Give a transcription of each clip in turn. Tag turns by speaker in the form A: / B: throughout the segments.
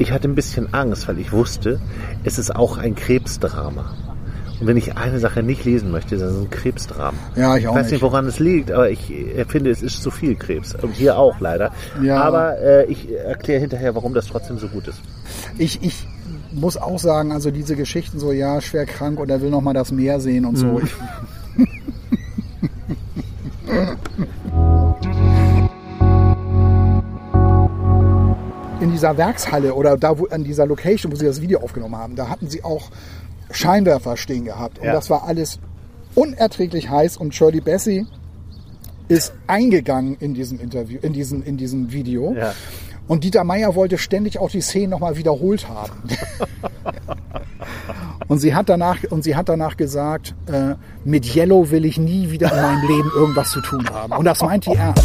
A: Ich hatte ein bisschen Angst, weil ich wusste, es ist auch ein Krebsdrama. Und wenn ich eine Sache nicht lesen möchte, dann sind Krebsdramen.
B: Ja, ich auch
A: Ich weiß nicht,
B: nicht.
A: woran es liegt, aber ich äh, finde, es ist zu viel Krebs. Und hier auch leider.
B: Ja.
A: Aber äh, ich erkläre hinterher, warum das trotzdem so gut ist.
B: Ich, ich muss auch sagen, also diese Geschichten so, ja, schwer krank und er will noch mal das Meer sehen und so. Ich, dieser Werkshalle oder da wo, an dieser Location, wo sie das Video aufgenommen haben, da hatten sie auch Scheinwerfer stehen gehabt. Und
A: Ja.
B: das war alles unerträglich heiß und Shirley Bassey ist eingegangen in diesem Interview, in diesem, in diesem Video.
A: Ja.
B: Und Dieter Meier wollte ständig auch die Szenen nochmal wiederholt haben. und sie hat danach, und sie hat danach gesagt, äh, mit Yellow will ich nie wieder in meinem Leben irgendwas zu tun haben. Und das meint die ernst.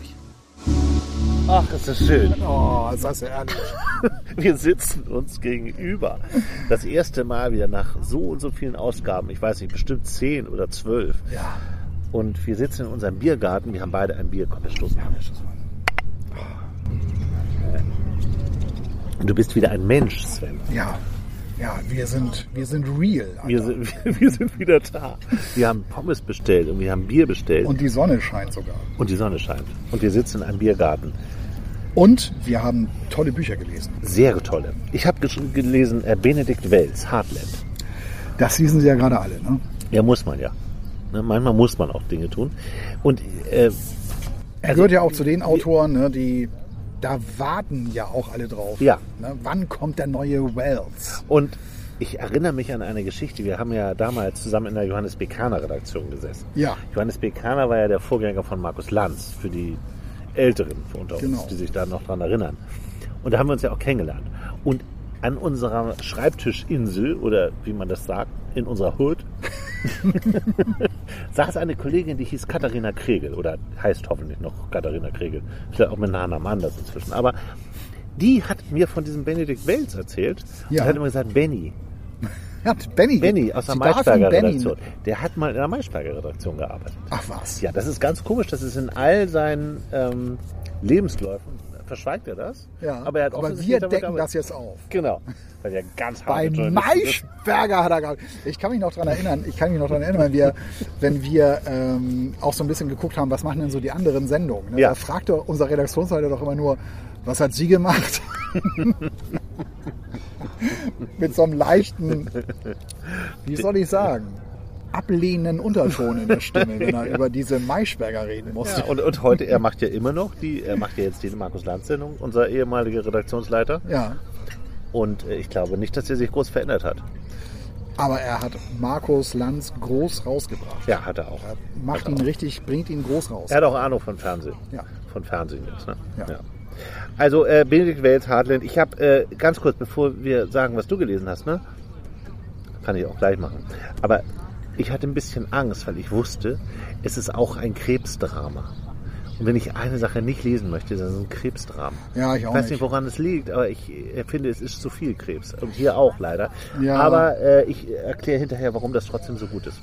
A: Ach, ist das schön.
B: Oh, ist das ehrlich.
A: Wir sitzen uns gegenüber. Das erste Mal wieder nach so und so vielen Ausgaben. Ich weiß nicht, bestimmt zehn oder zwölf.
B: Ja.
A: Und wir sitzen in unserem Biergarten. Wir haben beide ein Bier. Komm, wir stoßen an. Und du bist wieder ein Mensch, Sven.
B: Ja. Ja, wir sind, wir sind real. Alter.
A: Wir sind, wir sind wieder da. Wir haben Pommes bestellt und wir haben Bier bestellt. Und,
B: Und die Sonne scheint sogar.
A: die Sonne scheint. Und wir sitzen in einem Biergarten.
B: Und wir haben tolle Bücher gelesen.
A: Sehr tolle. Ich habe gelesen äh, Benedikt Wells, Heartland.
B: Das lesen sie ja gerade alle, ne?
A: Ja, muss man ja. Ne, manchmal muss man auch Dinge tun. Und äh,
B: Er gehört ja auch zu den Autoren, ne, die da warten ja auch alle drauf.
A: Ja.
B: Ne? Wann kommt der neue Wells?
A: Und ich erinnere mich an eine Geschichte. Wir haben ja damals zusammen in der Johannes Bekaner Redaktion gesessen.
B: Ja.
A: Johannes Bekaner war ja der Vorgänger von Markus Lanz für die Älteren unter uns,
B: Genau.
A: die sich da noch dran erinnern. Und da haben wir uns ja auch kennengelernt. Und an unserer Schreibtischinsel oder wie man das sagt, in unserer Hood, saß eine Kollegin, die hieß Katharina Kregel oder heißt hoffentlich noch Katharina Kregel. Vielleicht auch mit Nachnamen anders inzwischen. Aber die hat mir von diesem Benedikt Wells erzählt
B: Ja.
A: und hat immer gesagt, Benny,
B: Ja, Benny.
A: Benny aus der Maischberger Redaktion. Der hat mal in der Maischberger Redaktion gearbeitet.
B: Ach was.
A: Ja, das ist ganz komisch. Das ist in all seinen ähm, Lebensläufen. Verschweigt er das?
B: Ja,
A: aber, er hat
B: aber wir
A: damit
B: decken
A: gearbeitet.
B: das jetzt auf.
A: Genau. Weil er ganz
B: Bei. Maischberger hat er gehabt. Ich kann mich noch daran erinnern, ich kann mich noch daran erinnern, wenn wir, wenn wir ähm, auch so ein bisschen geguckt haben, was machen denn so die anderen Sendungen. Ne?
A: Ja.
B: Da fragte unser Redaktionsleiter doch immer nur, was hat sie gemacht? Mit so einem leichten, wie soll ich sagen, ablehnenden Unterton in der Stimme, wenn er über diese Maischberger reden musste.
A: Ja, und, und heute, er macht ja immer noch die, er macht ja jetzt die Markus Lanz Sendung, unser ehemaliger Redaktionsleiter.
B: Ja,
A: Und äh, ich glaube nicht, dass er sich groß verändert hat.
B: aber er hat Markus Lanz groß rausgebracht.
A: Ja, hat er auch.
B: Macht ihn richtig, bringt ihn groß raus.
A: Er hat auch Ahnung von Fernsehen.
B: Ja.
A: Von Fernsehen jetzt, ne?
B: Ja.
A: Also äh, Benedikt Wells, Hartland. Ich habe äh, ganz kurz, bevor wir sagen, was du gelesen hast, ne? Kann ich auch gleich machen. Aber ich hatte ein bisschen Angst, weil ich wusste, es ist auch ein Krebsdrama. Und wenn ich eine Sache nicht lesen möchte, dann sind Krebsdramen.
B: Ja, ich
A: Ich
B: auch
A: weiß
B: nicht.
A: nicht, woran es liegt, aber ich äh, finde, es ist zu viel Krebs. Und hier auch leider.
B: Ja.
A: Aber äh, ich erkläre hinterher, warum das trotzdem so gut ist.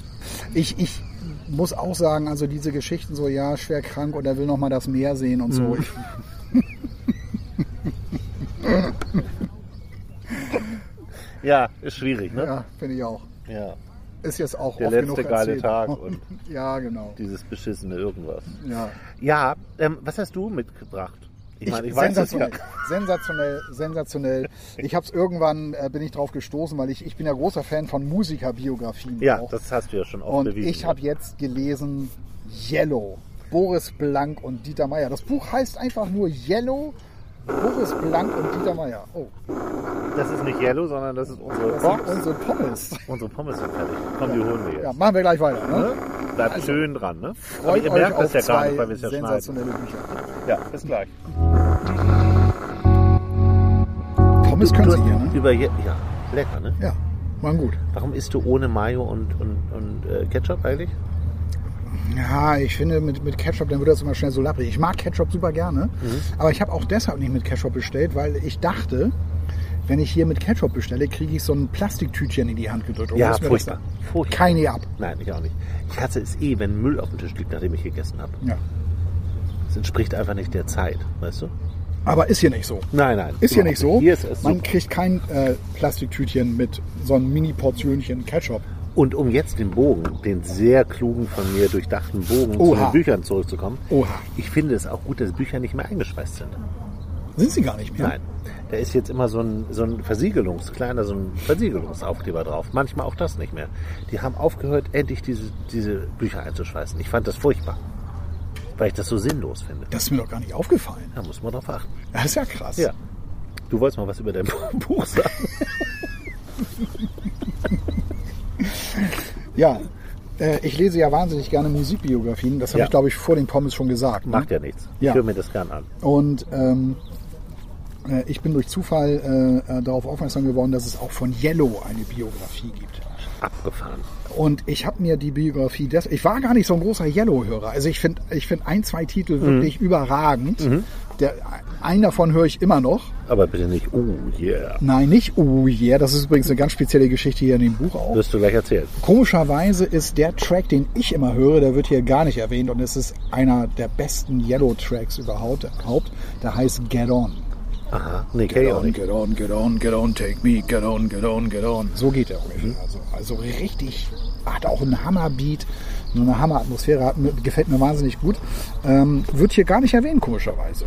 B: Ich, ich muss auch sagen, also diese Geschichten so, ja, schwer krank und er will noch mal das Meer sehen und so. Ich,
A: Ja, ist schwierig, ne?
B: ja, finde ich auch.
A: ja.
B: Ist jetzt auch
A: Der
B: oft
A: letzte
B: genug
A: geile
B: erzählt.
A: Tag und-
B: ja, genau.
A: Dieses beschissene irgendwas.
B: Ja.
A: Ja, ähm, was hast du mitgebracht? Ich meine, ich weiß es ja.
B: sensationell, sensationell, sensationell. Ich habe es irgendwann, äh, bin ich drauf gestoßen, weil ich, ich bin ja großer Fan von Musikerbiografien.
A: Ja,
B: auch.
A: das hast du ja schon oft
B: Und
A: bewiesen.
B: ich habe jetzt gelesen Yellow. Boris Blank und Dieter Meier. Das Buch heißt einfach nur Yellow, Boris Blank und Dieter Meier. Oh,
A: Das ist nicht Yellow, sondern das ist unsere
B: das
A: Box.
B: unsere Pommes.
A: Unsere Pommes sind fertig. Komm, die holen wir jetzt.
B: Ja, machen wir gleich weiter. Ne?
A: Ne? Bleibt schön dran, ne? Aber
B: Freut
A: ihr
B: euch
A: merkt das ja gar nicht, weil wir es ja schneiden.
B: Bücher.
A: Ja, bis gleich.
B: Pommes können sie hier, ne?
A: Über, ja, lecker, ne?
B: Ja, waren gut.
A: Warum isst du ohne Mayo und, und, und äh, Ketchup eigentlich?
B: Ja, ich finde, mit, mit Ketchup, dann wird das immer schnell so lapprig. Ich mag Ketchup super gerne,
A: Mhm.
B: aber ich habe auch deshalb nicht mit Ketchup bestellt, weil ich dachte, wenn ich hier mit Ketchup bestelle, kriege ich so ein Plastiktütchen in die Hand gedrückt. und
A: Ja, furchtbar. Furchtbar.
B: Keine ab.
A: Nein, ich auch nicht. Ich hasse es eh, wenn Müll auf dem Tisch liegt, nachdem ich gegessen habe.
B: Ja.
A: Das entspricht einfach nicht der Zeit, weißt du?
B: Aber ist hier nicht so.
A: Nein, nein.
B: Ist hier nicht so.
A: Hier ist es
B: Man
A: super.
B: kriegt kein äh, Plastiktütchen mit so einem Mini-Portionchen Ketchup.
A: Und um jetzt den Bogen, den sehr klugen von mir durchdachten Bogen zu
B: Oha.
A: den Büchern zurückzukommen,
B: Oha.
A: ich finde es auch gut, dass Bücher nicht mehr eingeschweißt sind.
B: Sind sie gar nicht mehr?
A: Nein. Da ist jetzt immer so ein, so ein Versiegelungs, kleiner, so ein Versiegelungsaufkleber drauf. Manchmal auch das nicht mehr. Die haben aufgehört, endlich diese, diese Bücher einzuschweißen. Ich fand das furchtbar. Weil ich das so sinnlos finde.
B: Das ist mir doch gar nicht aufgefallen.
A: Da muss man drauf achten.
B: Das ist ja krass.
A: Ja. Du wolltest mal was über dein Buch sagen.
B: Ja. Äh, ich lese ja wahnsinnig gerne Musikbiografien. Das habe
A: Ja.
B: ich, glaube ich, vor den Pommes schon gesagt. ne?
A: Macht ja nichts.
B: Ja.
A: Ich höre mir das gern an.
B: Und ähm, äh, ich bin durch Zufall äh, äh, darauf aufmerksam geworden, dass es auch von Yellow eine Biografie gibt.
A: Abgefahren.
B: Und ich habe mir die Biografie, des, ich war gar nicht so ein großer Yellow-Hörer. Also ich finde ich find ein, zwei
A: Mhm.
B: Titel wirklich überragend. Der, einen davon höre ich immer noch.
A: Aber bitte nicht, oh yeah.
B: Nein, nicht Oh Yeah. Das ist übrigens eine ganz spezielle Geschichte hier in dem Buch auch.
A: Wirst du gleich erzählen.
B: Komischerweise ist der Track, den ich immer höre, der wird hier gar nicht erwähnt und es ist einer der besten Yellow-Tracks überhaupt. überhaupt. Der heißt Get On.
A: Aha. Nee, auch nicht.
B: get on, get on, get on, take me, get on, get on, get on. So geht er ungefähr. Also, also richtig, hat auch einen Hammerbeat, so eine Hammeratmosphäre, hat, gefällt mir wahnsinnig gut. Ähm, wird hier gar nicht erwähnt, komischerweise.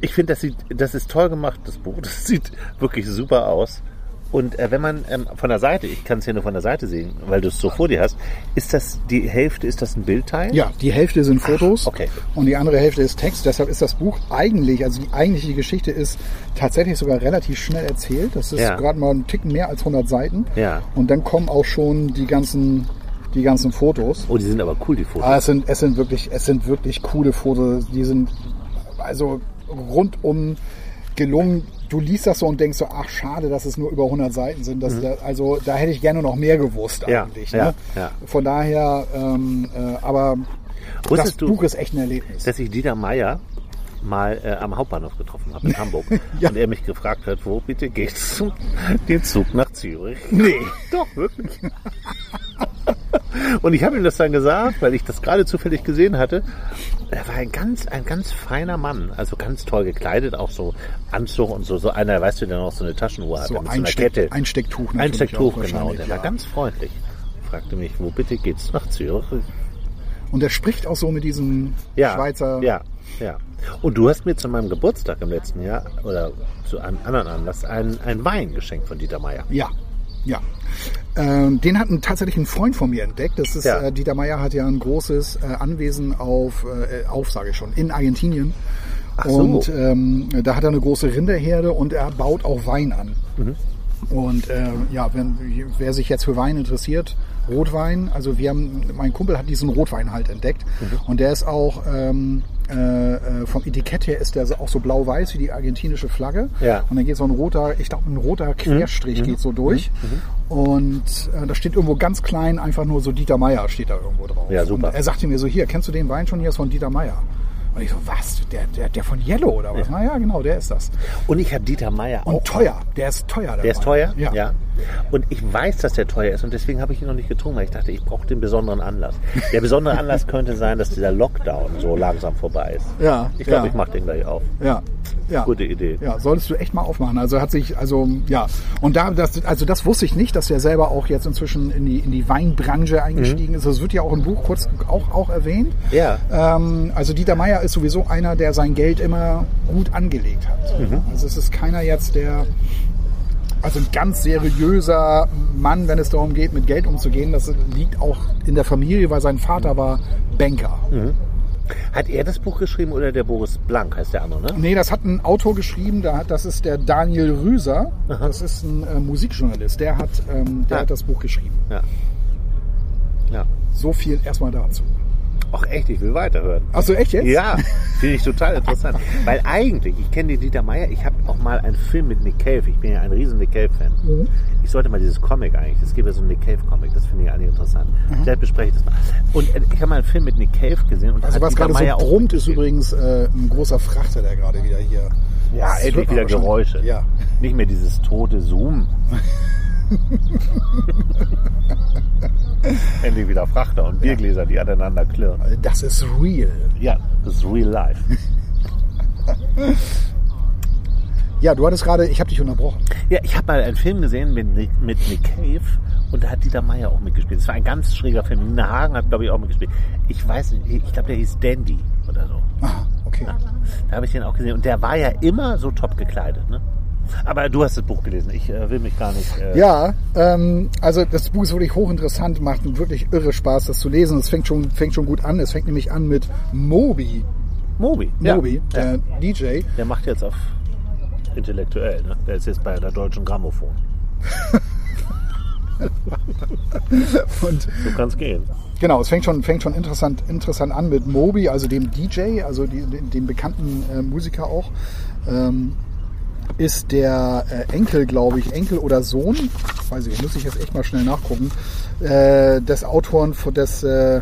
A: Ich finde, das das ist toll gemacht, das Buch. Das sieht wirklich super aus. Und äh, wenn man ähm, von der Seite, ich kann es hier nur von der Seite sehen, weil du es so vor dir hast, ist das die Hälfte, ist das ein Bildteil?
B: Ja, die Hälfte sind Fotos
A: okay.
B: und die andere Hälfte ist Text. Deshalb ist das Buch eigentlich, also die eigentliche Geschichte ist tatsächlich sogar relativ schnell erzählt. Das ist
A: Ja.
B: gerade mal ein Ticken mehr als 100 Seiten.
A: Ja.
B: Und dann kommen auch schon die ganzen, die ganzen Fotos.
A: Oh, die sind aber cool, die Fotos.
B: Ah, es sind, es sind wirklich, es sind wirklich coole Fotos. Die sind also rundum gelungen. Du liest das so und denkst so, ach schade, dass es nur über 100 Seiten sind. Das, da, also da hätte ich gerne noch mehr gewusst
A: Mhm. Ja,
B: eigentlich.
A: ja,
B: ne?
A: ja.
B: Von daher, ähm, äh, aber das
A: Wusstest du-
B: Buch ist echt ein Erlebnis.
A: dass ich Dieter Meier mal äh, am Hauptbahnhof getroffen habe in Hamburg.
B: Ja.
A: Und er mich gefragt hat, wo bitte geht's zum den Zug nach Zürich?
B: Nee.
A: Doch, wirklich. Und ich habe ihm das dann gesagt, weil ich das gerade zufällig gesehen hatte. Er war ein ganz, ein ganz feiner Mann, also ganz toll gekleidet, auch so Anzug und so, so einer, weißt du, der noch so eine Taschenuhr
B: So
A: hatte mit so einer
B: Einsteck,
A: Kette.
B: Einstecktuch
A: Einstecktuch, genau. Der war
B: ja.
A: ganz freundlich. Fragte mich, wo bitte geht's nach Zürich?
B: Und er spricht auch so mit diesem
A: ja,
B: Schweizer.
A: Ja, ja. Und du hast mir zu meinem Geburtstag im letzten Jahr oder zu einem anderen Anlass einen, einen Wein geschenkt von Dieter Meier.
B: Ja, ja. Ähm, den hat ein, tatsächlich ein Freund von mir entdeckt. Das ist,
A: Ja.
B: äh, Dieter Meier hat ja ein großes äh, Anwesen auf, äh, auf sage ich schon, in Argentinien.
A: Ach so.
B: Und ähm, da hat er eine große Rinderherde und er baut auch Wein an.
A: Mhm.
B: Und äh, ja, wenn, wer sich jetzt für Wein interessiert, Rotwein, also wir haben, mein Kumpel hat diesen Rotwein halt entdeckt
A: Mhm.
B: und der ist auch ähm, äh, äh, vom Etikett her ist der auch so blau-weiß wie die argentinische Flagge.
A: Ja.
B: Und dann geht so ein roter, ich glaube ein roter Querstrich geht so durch. Und äh, da steht irgendwo ganz klein einfach nur so Dieter Meier steht da irgendwo drauf.
A: Ja, super.
B: Und er sagte mir so, hier, kennst du den Wein schon? Hier ist von Dieter Meier. Und ich so, was? Der, der, der von Yellow oder was? Na ja, genau, der ist das.
A: Und ich habe Dieter Meier
B: Und
A: auch.
B: teuer. Der ist teuer.
A: Der ist
B: Wein.
A: teuer?
B: Ja.
A: Und ich weiß, dass der teuer ist und deswegen habe ich ihn noch nicht getrunken, weil ich dachte, ich brauche den besonderen Anlass. Der besondere Anlass könnte sein, dass dieser Lockdown so langsam vorbei ist.
B: Ja,
A: Ich glaube,
B: ja.
A: ich mache den gleich auf.
B: Ja. Ja.
A: Gute Idee.
B: Ja, solltest du echt mal aufmachen. Also hat sich, also ja, und da, das, also das wusste ich nicht, dass er selber auch jetzt inzwischen in die in die Weinbranche eingestiegen ist. Das wird ja auch im Buch kurz auch auch erwähnt.
A: Mhm. Ja.
B: Ähm, also Dieter Meier ist sowieso einer, der sein Geld immer gut angelegt hat.
A: Mhm.
B: Also es ist keiner jetzt, der also ein ganz seriöser Mann, wenn es darum geht, mit Geld umzugehen. Das liegt auch in der Familie, weil sein Vater war Banker.
A: Hat er das Buch geschrieben oder der Boris Blank heißt der andere, ne?
B: Nee, das hat ein Autor geschrieben, das ist der Daniel Rüser. Das ist ein äh, Musikjournalist, der hat, ähm, der
A: Ah.
B: hat das Buch geschrieben.
A: Ja. Ja.
B: So viel erstmal dazu.
A: Ach echt, ich will weiterhören.
B: Achso, echt jetzt?
A: Ja, finde ich total interessant. Weil eigentlich, ich kenne den Dieter Meier, ich habe auch mal einen Film mit Nick Cave, ich bin ja ein riesen Nick Cave-Fan.
B: Mhm.
A: Ich sollte mal dieses Comic eigentlich, es gibt ja so einen Nick Cave-Comic, das finde ich eigentlich interessant. Vielleicht bespreche ich das mal. Und äh, ich habe mal einen Film mit Nick Cave gesehen und
B: Also was
A: Dieter
B: gerade so
A: Meier auch
B: brummt, ist übrigens äh, ein großer Frachter, der gerade wieder hier.
A: Ja, endlich wieder. Geräusche.
B: Ja.
A: Nicht mehr dieses tote Zoom. endlich wieder Frachter und Biergläser, die aneinander klirren.
B: Das ist real.
A: Ja, das ist real life.
B: Ja, du hattest gerade, ich habe dich unterbrochen.
A: Ja, ich habe mal einen Film gesehen mit Nick, mit Nick Cave und da hat Dieter Meier auch mitgespielt. Es war ein ganz schräger Film. Nina Hagen hat, glaube ich, auch mitgespielt. Ich weiß nicht, ich glaube, der hieß Dandy oder so.
B: Ah, okay.
A: Da habe ich den auch gesehen. Und der war ja immer so top gekleidet. Ne? Aber du hast das Buch gelesen. Ich äh, will mich gar nicht... Äh,
B: Ja, ähm, also das Buch ist wirklich hochinteressant, macht wirklich irre Spaß, das zu lesen. Es fängt schon, fängt schon gut an. Es fängt nämlich an mit Moby.
A: Moby.
B: Moby,
A: Ja.
B: der DJ.
A: Der macht jetzt auf intellektuell. Ne? Der ist jetzt bei der Deutschen Grammophon.
B: Und
A: Du kannst gehen.
B: Genau, es fängt schon, fängt schon interessant, interessant an mit Moby, also dem DJ, also die, dem, dem bekannten äh, Musiker auch. Ähm, ist der äh, Enkel, glaube ich, Enkel oder Sohn, weiß ich, muss ich jetzt echt mal schnell nachgucken, äh, des Autoren von des äh,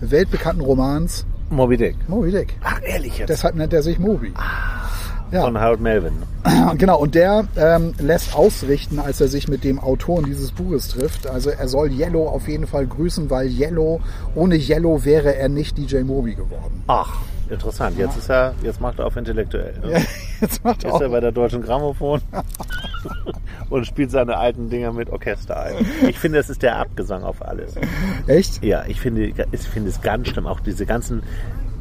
B: weltbekannten Romans
A: Moby Dick.
B: Moby Dick.
A: Ach, ehrlich jetzt?
B: Deshalb nennt er sich Moby. Ja.
A: Von Harold Melvin.
B: Genau, und der ähm, lässt ausrichten, als er sich mit dem Autoren dieses Buches trifft. Also er soll Yellow auf jeden Fall grüßen, weil Yellow, ohne Yellow wäre er nicht DJ Moby geworden.
A: Ach, interessant. Jetzt ist er, jetzt macht er auf intellektuell. Ne?
B: Ja, jetzt macht er
A: Ist er bei der Deutschen Grammophon und spielt seine alten Dinger mit Orchester ein. Ich finde, das ist der Abgesang auf alles.
B: Echt?
A: Ja, ich finde, ich finde es ganz schlimm. Auch diese ganzen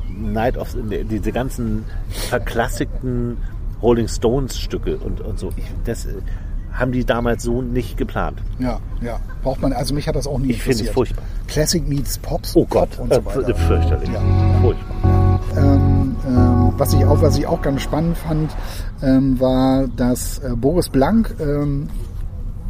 A: Night of, diese ganzen verklassigten Rolling Stones Stücke und, und so. Ich, das äh, haben die damals so nicht geplant.
B: Ja, ja. Braucht man, also mich hat das auch nie
A: Ich finde es furchtbar.
B: Classic meets Pops.
A: Oh Gott,
B: Pop und so
A: äh,
B: weiter.
A: fürchterlich.
B: Ja.
A: Furchtbar.
B: Was ich auch, was ich auch ganz spannend fand, ähm, war, dass äh, Boris Blank ähm,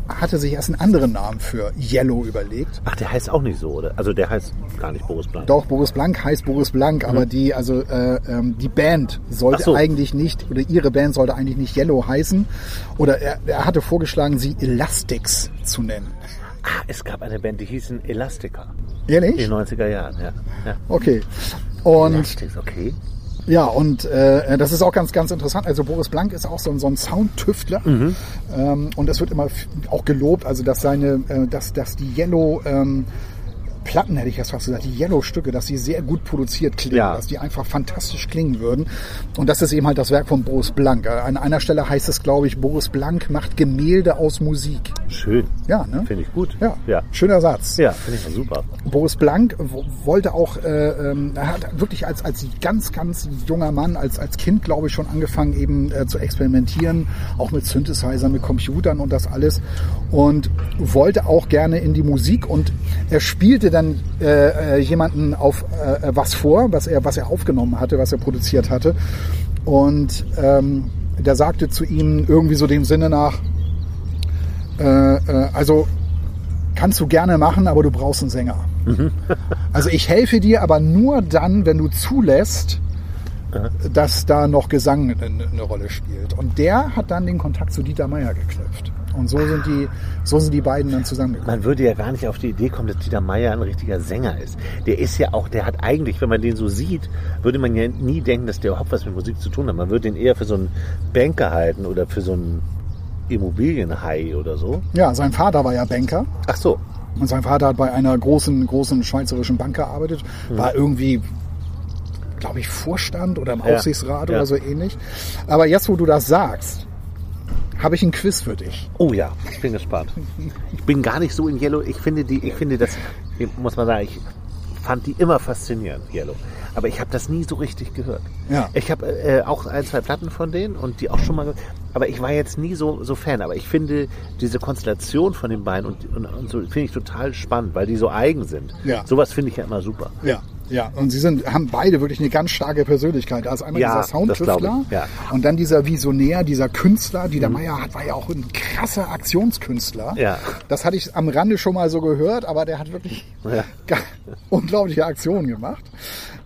B: hatte sich erst einen anderen Namen für Yellow überlegt.
A: Ach, der heißt auch nicht so, oder? Also der heißt gar nicht Boris Blank.
B: Doch, Boris Blank heißt Boris Blank, aber die, also äh, ähm, die Band sollte
A: Mhm. So.
B: eigentlich nicht, oder ihre Band sollte eigentlich nicht Yellow heißen. Oder er, er hatte vorgeschlagen, sie Elastics zu nennen.
A: Ah, es gab eine Band, die hießen Elastica.
B: Ehrlich?
A: In den 90er Jahren, ja. ja.
B: Okay. Und
A: Elastics, okay.
B: Ja, und äh, das ist auch ganz, ganz interessant. Also Boris Blank ist auch so, ein- so ein Soundtüftler ähm, und es wird immer auch gelobt, also dass seine, äh, dass, dass die Yellow ähm, Platten, hätte ich jetzt fast gesagt, die Yellow-Stücke, dass sie sehr gut produziert klingen,
A: Ja.
B: dass die einfach fantastisch klingen würden. Und das ist eben halt das Werk von Boris Blank. An einer Stelle heißt es, glaube ich, Boris Blank macht Gemälde aus Musik.
A: Schön.
B: Ja, ne?
A: Finde ich gut.
B: Ja,
A: Ja,
B: schöner Satz.
A: ja finde ich super.
B: Boris Blank wollte auch, äh, ähm, er hat wirklich als, als ganz, ganz junger Mann, als, als Kind, glaube ich, schon angefangen eben äh, zu experimentieren, auch mit Synthesizern, mit Computern und das alles. Und wollte auch gerne in die Musik und er spielte dann äh, äh, jemanden auf äh, was vor, was er, was er aufgenommen hatte, was er produziert hatte. Und ähm, der sagte zu ihm irgendwie so dem Sinne nach, äh, äh, also kannst du gerne machen, aber du brauchst einen Sänger. also ich helfe dir, aber nur dann, wenn du zulässt, dass da noch Gesang eine, eine Rolle spielt. Und der hat dann den Kontakt zu Dieter Meier geknüpft. Und so sind die, so sind die beiden dann zusammengekommen.
A: Man würde ja gar nicht auf die Idee kommen, dass Dieter Meier ein richtiger Sänger ist. Der ist ja auch, der hat eigentlich, wenn man den so sieht, würde man ja nie denken, dass der überhaupt was mit Musik zu tun hat. Man würde den eher für so einen Banker halten oder für so einen Immobilienhai oder so.
B: Ja, sein Vater war ja Banker.
A: Ach so.
B: Und sein Vater hat bei einer großen, großen schweizerischen Bank gearbeitet, war irgendwie, glaube ich, Vorstand oder im
A: Ja,
B: Aufsichtsrat
A: ja.
B: oder so ähnlich. Aber jetzt, wo du das sagst, habe ich ein Quiz für dich.
A: Oh ja, ich bin gespannt. Ich bin gar nicht so in Yellow. Ich finde die, ich finde das, muss man sagen, ich fand die immer faszinierend, Yellow. Aber ich habe das nie so richtig gehört.
B: Ja.
A: Ich habe äh, auch ein, zwei Platten von denen und die auch schon mal gehört. Aber ich war jetzt nie so, so Fan. Aber ich finde diese Konstellation von den beiden und, und, und so finde ich total spannend, weil die so eigen sind.
B: Ja.
A: Sowas finde ich ja immer super.
B: Ja. Ja, und sie sind, haben beide wirklich eine ganz starke Persönlichkeit. Da ist einmal
A: Ja,
B: dieser Soundtüftler
A: ja.
B: und dann dieser Visionär, dieser Künstler. Dieter Meier hat, war ja auch ein krasser Aktionskünstler.
A: Ja.
B: Das hatte ich am Rande schon mal so gehört, aber der hat wirklich
A: Ja.
B: unglaubliche Aktionen gemacht.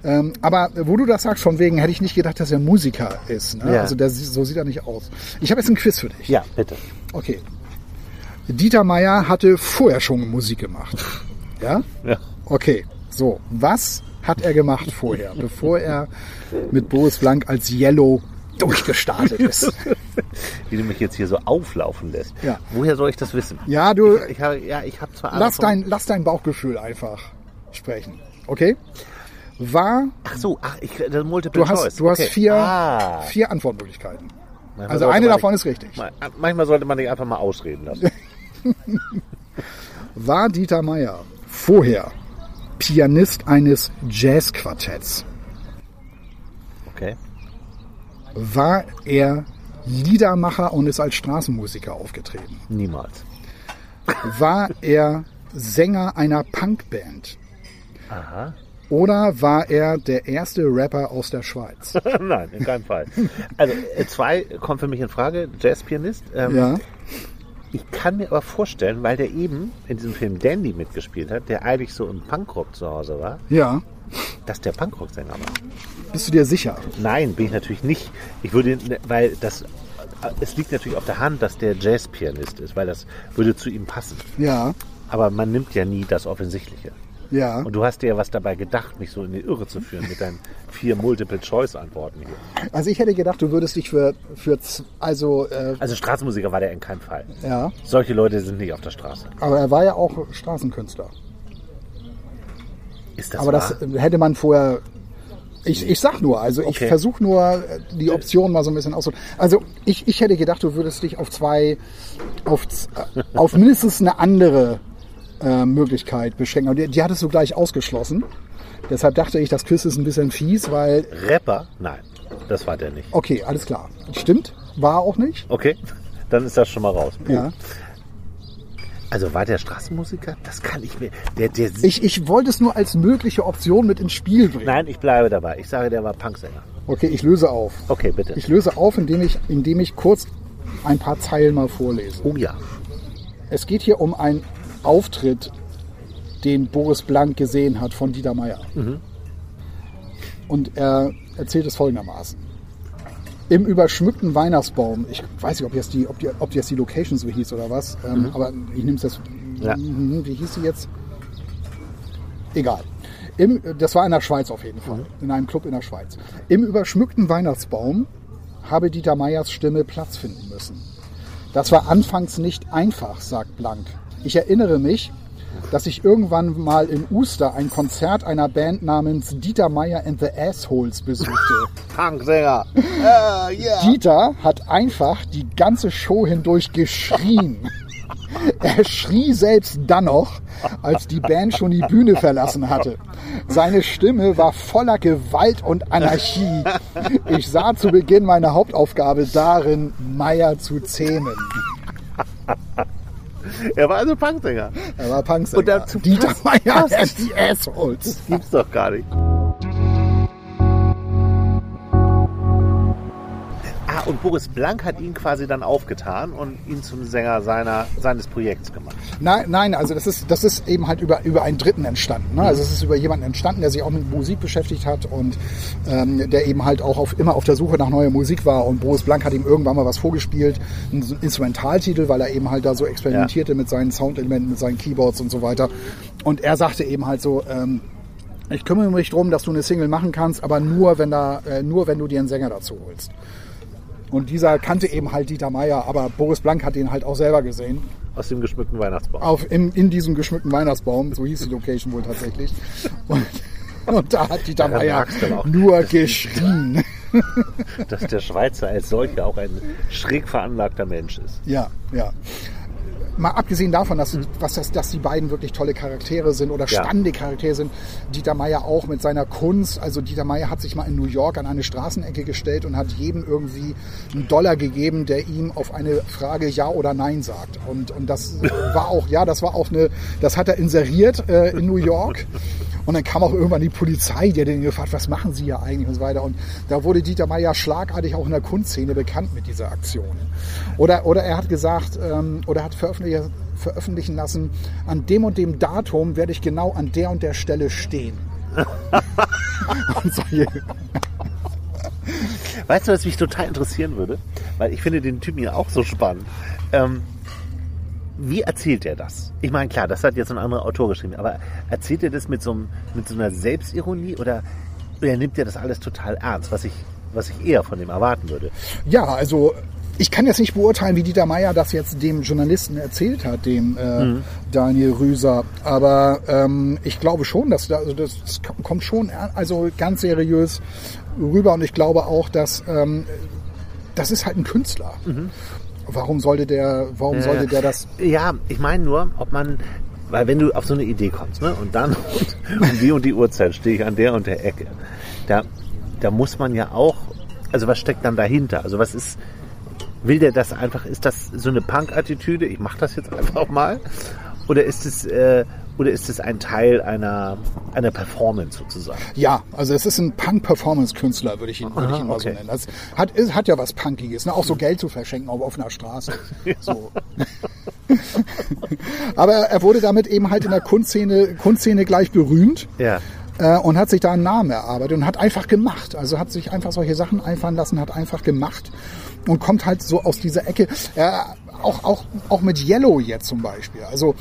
B: Ähm, aber wo du das sagst, von wegen, hätte ich nicht gedacht, dass er Musiker ist. Ne? Also der, so sieht er nicht aus. Ich habe jetzt ein Quiz für dich.
A: Ja, bitte.
B: Okay. Dieter Meier hatte vorher schon Musik gemacht. Ja?
A: Ja.
B: Okay. So, was hat er gemacht vorher, bevor er mit Boris Blank als Yellow durchgestartet ist?
A: Wie du mich jetzt hier so auflaufen lässt.
B: Ja.
A: Woher soll ich das wissen?
B: Ja, du,
A: Ich habe, ja, ich habe zwar
B: lass dein, lass dein Bauchgefühl einfach sprechen. Okay? War,
A: Ach so, ach, ich, das Multiple
B: du
A: Choice.
B: hast, du hast
A: okay.
B: vier,
A: Ah.
B: vier Antwortmöglichkeiten.
A: Manchmal
B: Also eine davon
A: nicht-
B: ist richtig.
A: Ma- Manchmal sollte man dich einfach mal ausreden lassen.
B: War Dieter Meier vorher Pianist eines Jazzquartetts?
A: Okay.
B: War er Liedermacher und ist als Straßenmusiker aufgetreten?
A: Niemals.
B: War er Sänger einer Punkband?
A: Aha.
B: Oder war er der erste Rapper aus der Schweiz?
A: Nein, in keinem Fall. Also äh, zwei kommt für mich in Frage. Jazzpianist. Ähm,
B: Ja.
A: Ich kann mir aber vorstellen, weil der eben in diesem Film Dandy mitgespielt hat, der eigentlich so im Punkrock zu Hause war,
B: Ja.
A: dass der Punkrock-Sänger war.
B: Bist du dir sicher?
A: Nein, bin ich natürlich nicht. Ich würde, weil das, es liegt natürlich auf der Hand, dass der Jazzpianist ist, weil das würde zu ihm passen.
B: Ja.
A: Aber man nimmt ja nie das Offensichtliche.
B: Ja.
A: Und du hast dir ja was dabei gedacht, mich so in die Irre zu führen mit deinen vier Multiple-Choice-Antworten hier.
B: Also ich hätte gedacht, du würdest dich für, für also, äh,
A: Also Straßenmusiker war der in keinem Fall.
B: ja.
A: Solche Leute sind nicht auf der Straße.
B: Aber er war ja auch Straßenkünstler.
A: Ist das
B: Aber das
A: wahr?
B: äh, hätte man vorher. Ich, ich sag nur, also ich
A: Okay.
B: versuche nur äh, die Option mal so ein bisschen auszuholen. Also ich, ich hätte gedacht, du würdest dich auf zwei, auf, äh, auf mindestens eine andere äh, Möglichkeit beschränken. Und die, die hattest du gleich ausgeschlossen. Deshalb dachte ich, das Quiz ist ein bisschen fies, weil,
A: Rapper? Nein, das war der nicht.
B: okay, alles klar. Stimmt, war auch nicht.
A: Okay, dann ist das schon mal raus.
B: Ja.
A: Also war der Straßenmusiker? Das kann ich mir. Der, der
B: Ich, ich wollte es nur als mögliche Option mit ins Spiel bringen.
A: Nein, ich bleibe dabei. Ich sage, der war Punksänger.
B: Okay, ich löse auf.
A: Okay, bitte.
B: Ich löse auf, indem ich, indem ich kurz ein paar Zeilen mal vorlese.
A: oh ja.
B: Es geht hier um einen Auftritt, den Boris Blank gesehen hat von Dieter Meier. Und er erzählt es folgendermaßen. Im überschmückten Weihnachtsbaum, ich weiß nicht, ob jetzt die, ob die, ob jetzt die Location so hieß oder was, ähm, aber ich nehme es jetzt,
A: Ja.
B: Mhm, wie hieß sie jetzt? Egal. Im, das war in der Schweiz auf jeden Fall, in einem Club in der Schweiz. Im überschmückten Weihnachtsbaum habe Dieter Meiers Stimme Platz finden müssen. Das war anfangs nicht einfach, sagt Blank. Ich erinnere mich, dass ich irgendwann mal in Uster ein Konzert einer Band namens Dieter Meier and the Assholes besuchte.
A: Punksänger. Ah, ja.
B: Dieter hat einfach die ganze Show hindurch geschrien. Er schrie selbst dann noch, als die Band schon die Bühne verlassen hatte. Seine Stimme war voller Gewalt und Anarchie. Ich sah zu Beginn meine Hauptaufgabe darin, Meier zu zähmen.
A: Er war also Punksänger.
B: Er war Punksänger.
A: Und dazu
B: Dieter and the Assholes.
A: Gibt's doch gar nicht. Und Boris Blank hat ihn quasi dann aufgetan und ihn zum Sänger seiner, seines Projekts gemacht.
B: Nein, nein, also das ist, das ist eben halt über, über einen Dritten entstanden. Ne? Also es ist über jemanden entstanden, der sich auch mit Musik beschäftigt hat und ähm, der eben halt auch auf, immer auf der Suche nach neuer Musik war. Und Boris Blank hat ihm irgendwann mal was vorgespielt, einen Instrumentaltitel, weil er eben halt da so experimentierte mit seinen Soundelementen, mit seinen Keyboards und so weiter. Und er sagte eben halt so, ähm, ich kümmere mich drum, dass du eine Single machen kannst, aber nur wenn, da, äh, nur wenn du dir einen Sänger dazu holst. Und dieser kannte eben halt Dieter Meier, aber Boris Blank hat ihn halt auch selber gesehen
A: Aus dem geschmückten Weihnachtsbaum.
B: auf, in, in diesem geschmückten Weihnachtsbaum, so hieß die Location wohl tatsächlich. Und, und da hat Dieter Meier nur geschrien.
A: Dass der Schweizer als solcher auch ein schräg veranlagter Mensch ist.
B: Ja, ja. Mal abgesehen davon, dass, was das, dass die beiden wirklich tolle Charaktere sind oder
A: Ja.
B: spannende Charaktere sind. Dieter Meier auch mit seiner Kunst. Also Dieter Meier hat sich mal in New York an eine Straßenecke gestellt und hat jedem irgendwie einen Dollar gegeben, der ihm auf eine Frage Ja oder Nein sagt. Und, und das war auch, ja, das war auch eine, das hat er inseriert äh, in New York. Und dann kam auch irgendwann die Polizei, die hat den gefragt, was machen Sie hier eigentlich und so weiter. Und da wurde Dieter Meier schlagartig auch in der Kunstszene bekannt mit dieser Aktion. Oder, oder er hat gesagt, ähm, oder hat veröffentlicht, veröffentlichen lassen, an dem und dem Datum werde ich genau an der und der Stelle stehen. und solche,
A: Weißt du, was mich total interessieren würde? Weil ich finde den Typen ja auch so spannend. Ähm, wie erzählt er das? Ich meine, klar, das hat jetzt ein anderer Autor geschrieben, aber erzählt er das mit so, einem, mit so einer Selbstironie oder, oder nimmt er das alles total ernst, was ich, was ich eher von ihm erwarten würde?
B: Ja, also ich kann jetzt nicht beurteilen, wie Dieter Meier das jetzt dem Journalisten erzählt hat, dem äh,
A: Mhm.
B: Daniel Rüser. Aber ähm, ich glaube schon, dass da, also das, das kommt schon also ganz seriös rüber. Und ich glaube auch, dass ähm, das ist halt ein Künstler. Warum sollte der, warum sollte der das?
A: Ja, ich meine nur, ob man, weil wenn du auf so eine Idee kommst, ne, und dann um die und die Uhrzeit stehe ich an der und der Ecke, da, da muss man ja auch, also was steckt dann dahinter? Also was ist, will der das einfach, ist das so eine Punk-Attitüde, ich mache das jetzt einfach mal? Oder ist es, äh, oder ist es ein Teil einer, einer Performance sozusagen?
B: Ja, also es ist ein Punk-Performance-Künstler, würde ich ihn, würde ich ihn mal so
A: okay.
B: nennen. Das hat, ist, hat ja was Punkiges, ne? auch so Geld zu verschenken auf offener Straße. So. Aber er wurde damit eben halt in der Kunstszene, Kunstszene gleich berühmt.
A: Ja.
B: Äh, und hat sich da einen Namen erarbeitet und hat einfach gemacht. Also hat sich einfach solche Sachen einfallen lassen, hat einfach gemacht und kommt halt so aus dieser Ecke. Äh, auch, auch, auch mit Yellow jetzt zum Beispiel. Also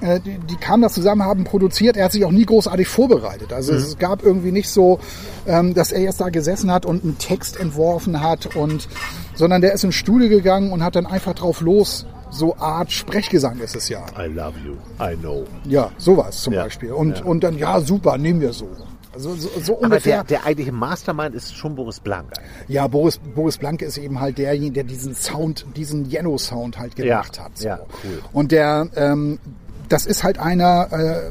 B: äh, die, die kamen da zusammen, haben produziert. Er hat sich auch nie großartig vorbereitet. Also es gab irgendwie nicht so, ähm, dass er jetzt da gesessen hat und einen Text entworfen hat und sondern der ist ins Studio gegangen und hat dann einfach drauf los. So Art Sprechgesang ist es ja.
A: I love you, I know.
B: Ja, sowas zum
A: Ja,
B: Beispiel. Und,
A: ja.
B: und dann, ja, super, nehmen wir so. Also so, so
A: Aber
B: ungefähr.
A: der, der eigentliche Mastermind ist schon Boris Blank.
B: ja, Boris, Boris Blanke ist eben halt derjenige, der diesen Sound, diesen Yellow-Sound halt gemacht
A: Ja,
B: hat. So.
A: ja, cool.
B: Und der, ähm, das ist halt einer, äh,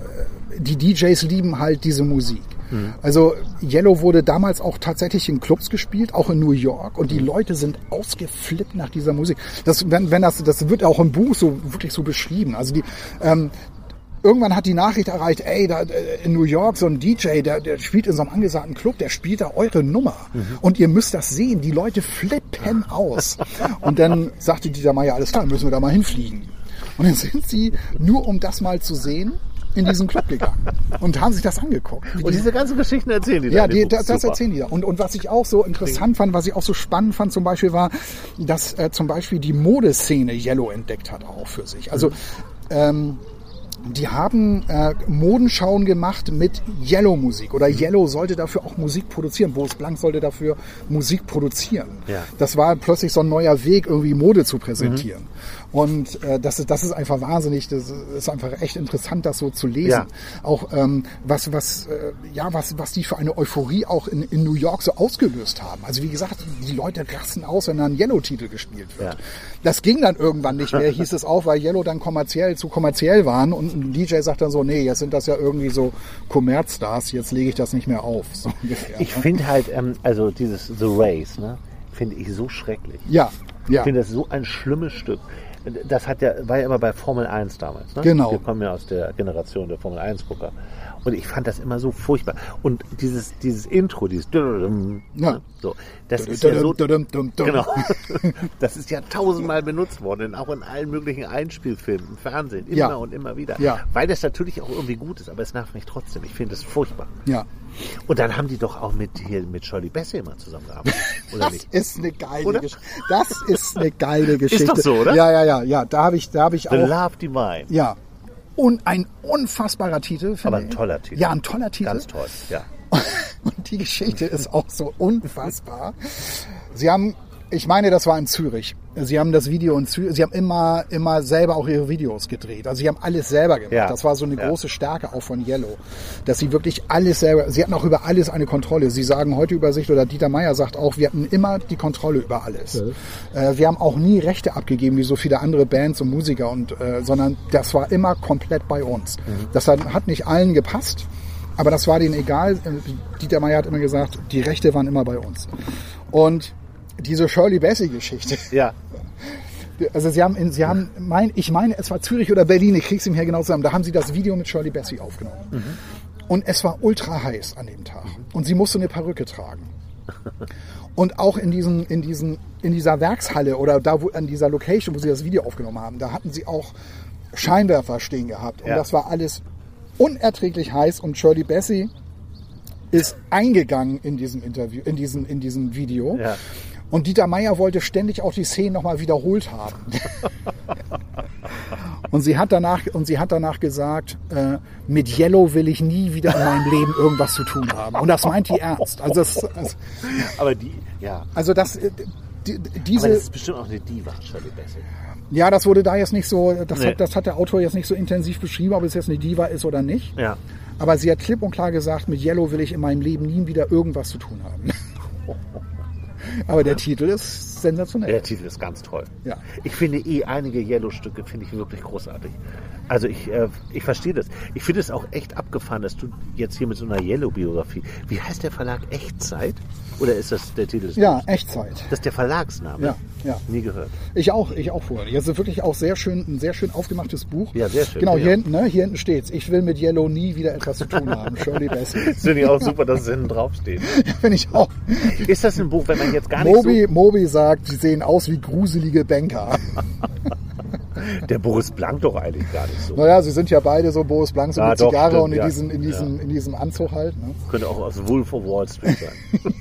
B: die DJs lieben halt diese Musik.
A: Mhm.
B: Also Yellow wurde damals auch tatsächlich in Clubs gespielt, auch in New York, und die
A: Mhm.
B: Leute sind ausgeflippt nach dieser Musik. Das, wenn, wenn das, das wird auch im Buch so wirklich so beschrieben. Also die, ähm, irgendwann hat die Nachricht erreicht, ey, da äh, in New York so ein DJ, der, der spielt in so einem angesagten Club, der spielt da eure Nummer. Und ihr müsst das sehen, die Leute flippen aus. Und dann sagte Dieter Meier, alles klar, müssen wir da mal hinfliegen. Und dann sind sie, nur um das mal zu sehen, in diesen Club gegangen und haben sich das angeguckt.
A: Und
B: die-
A: diese ganzen Geschichten erzählen die da
B: ja, die, das, das erzählen die da. Und, und was ich auch so interessant fand, was ich auch so spannend fand zum Beispiel war, dass äh, zum Beispiel die Modeszene Yellow entdeckt hat auch für sich. Also ähm, die haben äh, Modenschauen gemacht mit Yellow-Musik oder Yellow sollte dafür auch Musik produzieren. Boris Blank sollte dafür Musik produzieren.
A: Ja.
B: Das war plötzlich so ein neuer Weg, irgendwie Mode zu präsentieren. Und äh, das, ist, das ist einfach wahnsinnig, das ist einfach echt interessant, das so zu lesen.
A: Ja.
B: Auch ähm, was, was, äh, ja, was, was die für eine Euphorie auch in, in New York so ausgelöst haben. Also wie gesagt, die Leute rasten aus, wenn da ein Yellow-Titel gespielt wird.
A: Ja.
B: Das ging dann irgendwann nicht mehr, hieß es auch, weil Yellow dann kommerziell zu kommerziell waren und ein DJ sagt dann so, nee, jetzt sind das ja irgendwie so Kommerzstars, jetzt lege ich das nicht mehr auf. So ungefähr,
A: Ich
B: ne?
A: finde halt, ähm, also dieses The Race, ne, finde ich so schrecklich.
B: Ja, ja.
A: Ich finde das so ein schlimmes Stück. Das hat ja, war ja immer bei Formel 1 damals. Ne?
B: Genau.
A: Wir kommen ja aus der Generation der Formel 1 Gucker. Und ich fand das immer so furchtbar. Und dieses, dieses Intro, dieses
B: Ja.
A: so, das ist ja so, genau. Das ist ja tausendmal benutzt worden, auch in allen möglichen Einspielfilmen, im Fernsehen, immer
B: Ja.
A: und immer wieder.
B: Ja.
A: Weil das natürlich auch irgendwie gut ist, aber es nervt mich trotzdem. Ich finde es furchtbar.
B: Ja.
A: Und dann haben die doch auch mit hier mit Shirley Bassey immer zusammengearbeitet, oder
B: Das
A: nicht?
B: ist eine geile? Geschichte. Das ist eine geile Geschichte.
A: doch so, oder?
B: Ja, ja, ja, ja. Da habe ich, da habe ich
A: The
B: auch.
A: Love Divine.
B: Ja. Und ein unfassbarer Titel.
A: Aber ein toller Titel.
B: Ja, ein toller Titel.
A: Ganz toll, ja.
B: Und die Geschichte ist auch so unfassbar. Sie haben, ich meine, das war in Zürich. Sie haben das Video in Zürich, sie haben immer, immer selber auch ihre Videos gedreht. Also sie haben alles selber gemacht.
A: Ja.
B: Das war so eine
A: Ja.
B: große Stärke auch von Yellow. Dass sie wirklich alles selber, sie hatten auch über alles eine Kontrolle. Sie sagen heute über sich, oder Dieter Meier sagt auch, wir hatten immer die Kontrolle über alles. Äh, wir haben auch nie Rechte abgegeben, wie so viele andere Bands und Musiker und, äh, sondern das war immer komplett bei uns. Das hat, hat nicht allen gepasst. Aber das war denen egal. Äh, Dieter Meier hat immer gesagt, die Rechte waren immer bei uns. Und diese Shirley Bassey-Geschichte.
A: Ja,
B: Also sie haben, in, sie haben, mein, ich meine, es war Zürich oder Berlin, ich krieg's ihm hier genau zusammen. Da haben sie das Video mit Shirley Bassey aufgenommen. Und es war ultra heiß an dem Tag. Und sie musste eine Perücke tragen. Und auch in, diesen, in, diesen, in dieser Werkshalle oder da wo, an dieser Location, wo sie das Video aufgenommen haben, da hatten sie auch Scheinwerfer stehen gehabt. Und
A: Ja.
B: das war alles unerträglich heiß. Und Shirley Bassey ist eingegangen in diesem Interview, in diesem, in diesem Video.
A: Ja.
B: Und Dieter Meier wollte ständig auch die Szenen nochmal wiederholt haben. und sie hat danach, und sie hat danach gesagt, äh, mit Yellow will ich nie wieder in meinem Leben irgendwas zu tun haben. Und das meint die ernst. Also, das, also,
A: Aber die, ja.
B: also das, äh, die,
A: Aber
B: diese,
A: das ist bestimmt auch eine Diva, Shirley Bassey.
B: ja, das wurde da jetzt nicht so, das,
A: Nee.
B: hat, das hat der Autor jetzt nicht so intensiv beschrieben, ob es jetzt eine Diva ist oder nicht.
A: Ja.
B: Aber sie hat klipp und klar gesagt, mit Yellow will ich in meinem Leben nie wieder irgendwas zu tun haben. Aber der Titel ist sensationell.
A: Der Titel ist ganz toll.
B: Ja.
A: Ich finde eh einige Yellow-Stücke finde ich wirklich großartig. Also ich, äh, ich verstehe das. Ich finde es auch echt abgefahren, dass du jetzt hier mit so einer Yellow-Biografie. Wie heißt der Verlag? Echtzeit? Oder ist das der Titel? des
B: Ja? Echtzeit.
A: Das ist der Verlagsname.
B: Ja, ja.
A: Nie gehört.
B: Ich auch, ich auch vorher. Jetzt ist wirklich auch sehr schön, ein sehr schön aufgemachtes Buch.
A: Ja, sehr schön,
B: Genau,
A: ja.
B: hier hinten, ne? Hier hinten steht's. Ich will mit Yellow nie wieder etwas zu tun haben. Shirley Bassey.
A: Das finde ich auch super, dass es hinten drauf steht.
B: Finde ich auch.
A: Ist das ein Buch, wenn man jetzt gar nicht
B: Moby, Moby sagt, sie sehen aus wie gruselige Banker.
A: Der Boris Blank doch eigentlich gar nicht so.
B: Naja, sie sind ja beide so Boris Blanc, so
A: Ja,
B: mit
A: doch,
B: Zigarre
A: stimmt,
B: und in,
A: ja.
B: diesem, in, diesem, in diesem Anzug halt. Ne?
A: Könnte auch aus Wolf of Wall Street sein.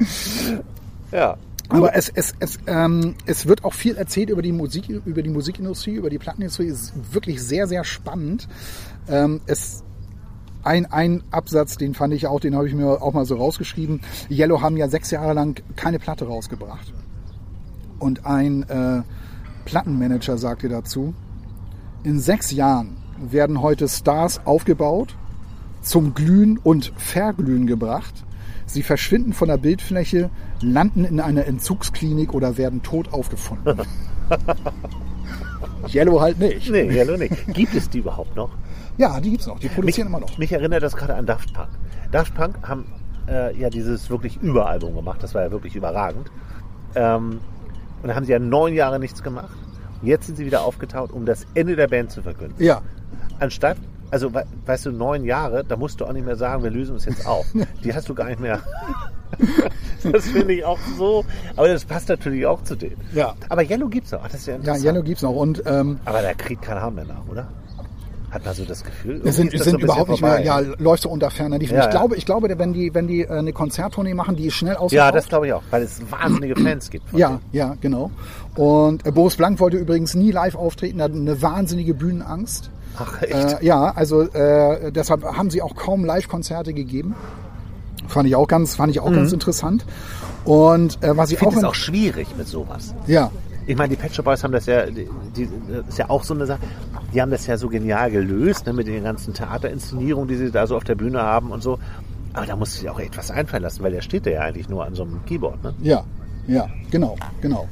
A: ja.
B: Aber es, es, es, ähm, es wird auch viel erzählt über die Musik, über die Musikindustrie, über die Plattenindustrie. Es ist wirklich sehr, sehr spannend. Ähm, es ein, ein Absatz, den fand ich auch, den habe ich mir auch mal so rausgeschrieben. Yellow haben ja sechs Jahre lang keine Platte rausgebracht. Und ein äh, Plattenmanager sagte dazu, in sechs Jahren werden heute Stars aufgebaut, zum Glühen und Verglühen gebracht. Sie verschwinden von der Bildfläche, landen in einer Entzugsklinik oder werden tot aufgefunden. Yellow halt nicht.
A: Nee, Yellow nicht. Gibt es die überhaupt noch?
B: Ja, die gibt's noch. Die produzieren immer noch.
A: Mich erinnert das gerade an Daft Punk. Daft Punk haben äh, ja dieses wirklich Überalbum gemacht. Das war ja wirklich überragend. Ähm, und da haben sie ja neun Jahre nichts gemacht. Und jetzt sind sie wieder aufgetaucht, um das Ende der Band zu verkünden.
B: Ja,
A: Anstatt, also we- weißt du, neun Jahre, da musst du auch nicht mehr sagen, wir lösen uns jetzt auf. Die hast du gar nicht mehr. das finde ich auch so. Aber das passt natürlich auch zu denen.
B: Ja.
A: Aber Yellow gibt's auch. Ach, Das ist ja
B: ja. Yellow gibt's noch. Und ähm,
A: Aber da kriegt kein Hahn mehr nach, oder? Hat man so das Gefühl?
B: es sind,
A: ist
B: sind
A: so
B: überhaupt nicht mehr,
A: vorbei.
B: ja, läuft so unter ferner Liefen.
A: Ja,
B: ich
A: ja.
B: glaube, ich glaube, wenn die, wenn die äh, eine Konzerttournee machen, die ist schnell
A: Ja,
B: ausverkauft.
A: das glaube ich auch, weil es wahnsinnige Fans gibt.
B: Ja,
A: denen.
B: ja, genau. Und äh, Boris Blank wollte übrigens nie live auftreten, hat eine wahnsinnige Bühnenangst.
A: Ach, echt?
B: Äh, ja, also äh, deshalb haben sie auch kaum Live-Konzerte gegeben. Fand ich auch ganz, fand ich auch ganz interessant. Und äh, was
A: ich
B: ich
A: finde
B: auch,
A: es
B: in-
A: auch schwierig mit sowas.
B: ja,
A: Ich meine, die Pet Shop Boys haben das ja, die, die, das ist ja auch so eine Sache, die haben das ja so genial gelöst, ne, mit den ganzen Theaterinszenierungen, die sie da so auf der Bühne haben und so. Aber da muss sich auch etwas einfallen lassen, weil der steht da ja eigentlich nur an so einem Keyboard. Ne?
B: ja, ja, genau, genau.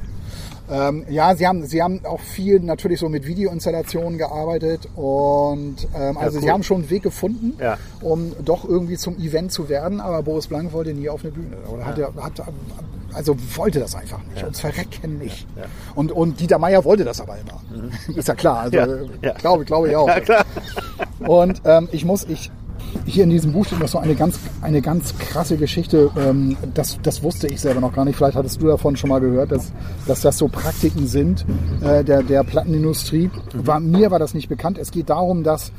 B: Ähm, ja, sie haben, sie haben auch viel natürlich so mit Videoinstallationen gearbeitet und ähm, also
A: cool.
B: sie haben schon einen Weg gefunden,
A: Ja.
B: um doch irgendwie zum Event zu werden, aber Boris Blank wollte nie auf eine Bühne oder hat, er- hat also wollte das einfach nicht, ums Verrecken nicht.
A: Ja.
B: Und, und Dieter Meier wollte das aber immer. Ist ja klar, also
A: Ja,
B: äh,
A: ja.
B: glaube glaube ich auch.
A: Ja, klar.
B: Und ähm, ich muss, ich, hier in diesem Buch steht noch so eine ganz, eine ganz krasse Geschichte. Ähm, das, das wusste ich selber noch gar nicht. Vielleicht hattest du davon schon mal gehört, dass, dass das so Praktiken sind äh, der, der Plattenindustrie. War, mir war das nicht bekannt. Es geht darum, dass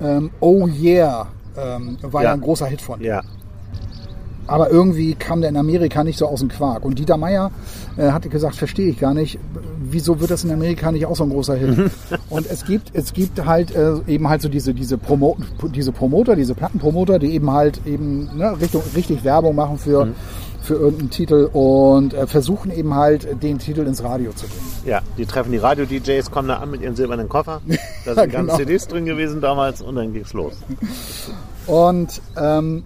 B: ähm, Oh Yeah ähm, war ja.
A: Ja.
B: ein großer Hit von.
A: Ja,
B: Aber irgendwie kam der in Amerika nicht so aus dem Quark. Und Dieter Meier äh, hatte gesagt, verstehe ich gar nicht, wieso wird das in Amerika nicht auch so ein großer Hit? und es gibt, es gibt halt äh, eben halt so diese, diese, Promo diese Promoter, diese Plattenpromoter, die eben halt eben ne, Richtung, richtig Werbung machen für, für irgendeinen Titel und äh, versuchen eben halt den Titel ins Radio zu bringen.
A: ja, die treffen die Radio-DJs, kommen da an mit ihren silbernen Koffer. Da sind
B: Genau.
A: ganz CDs drin gewesen damals und dann ging's los.
B: Und ähm,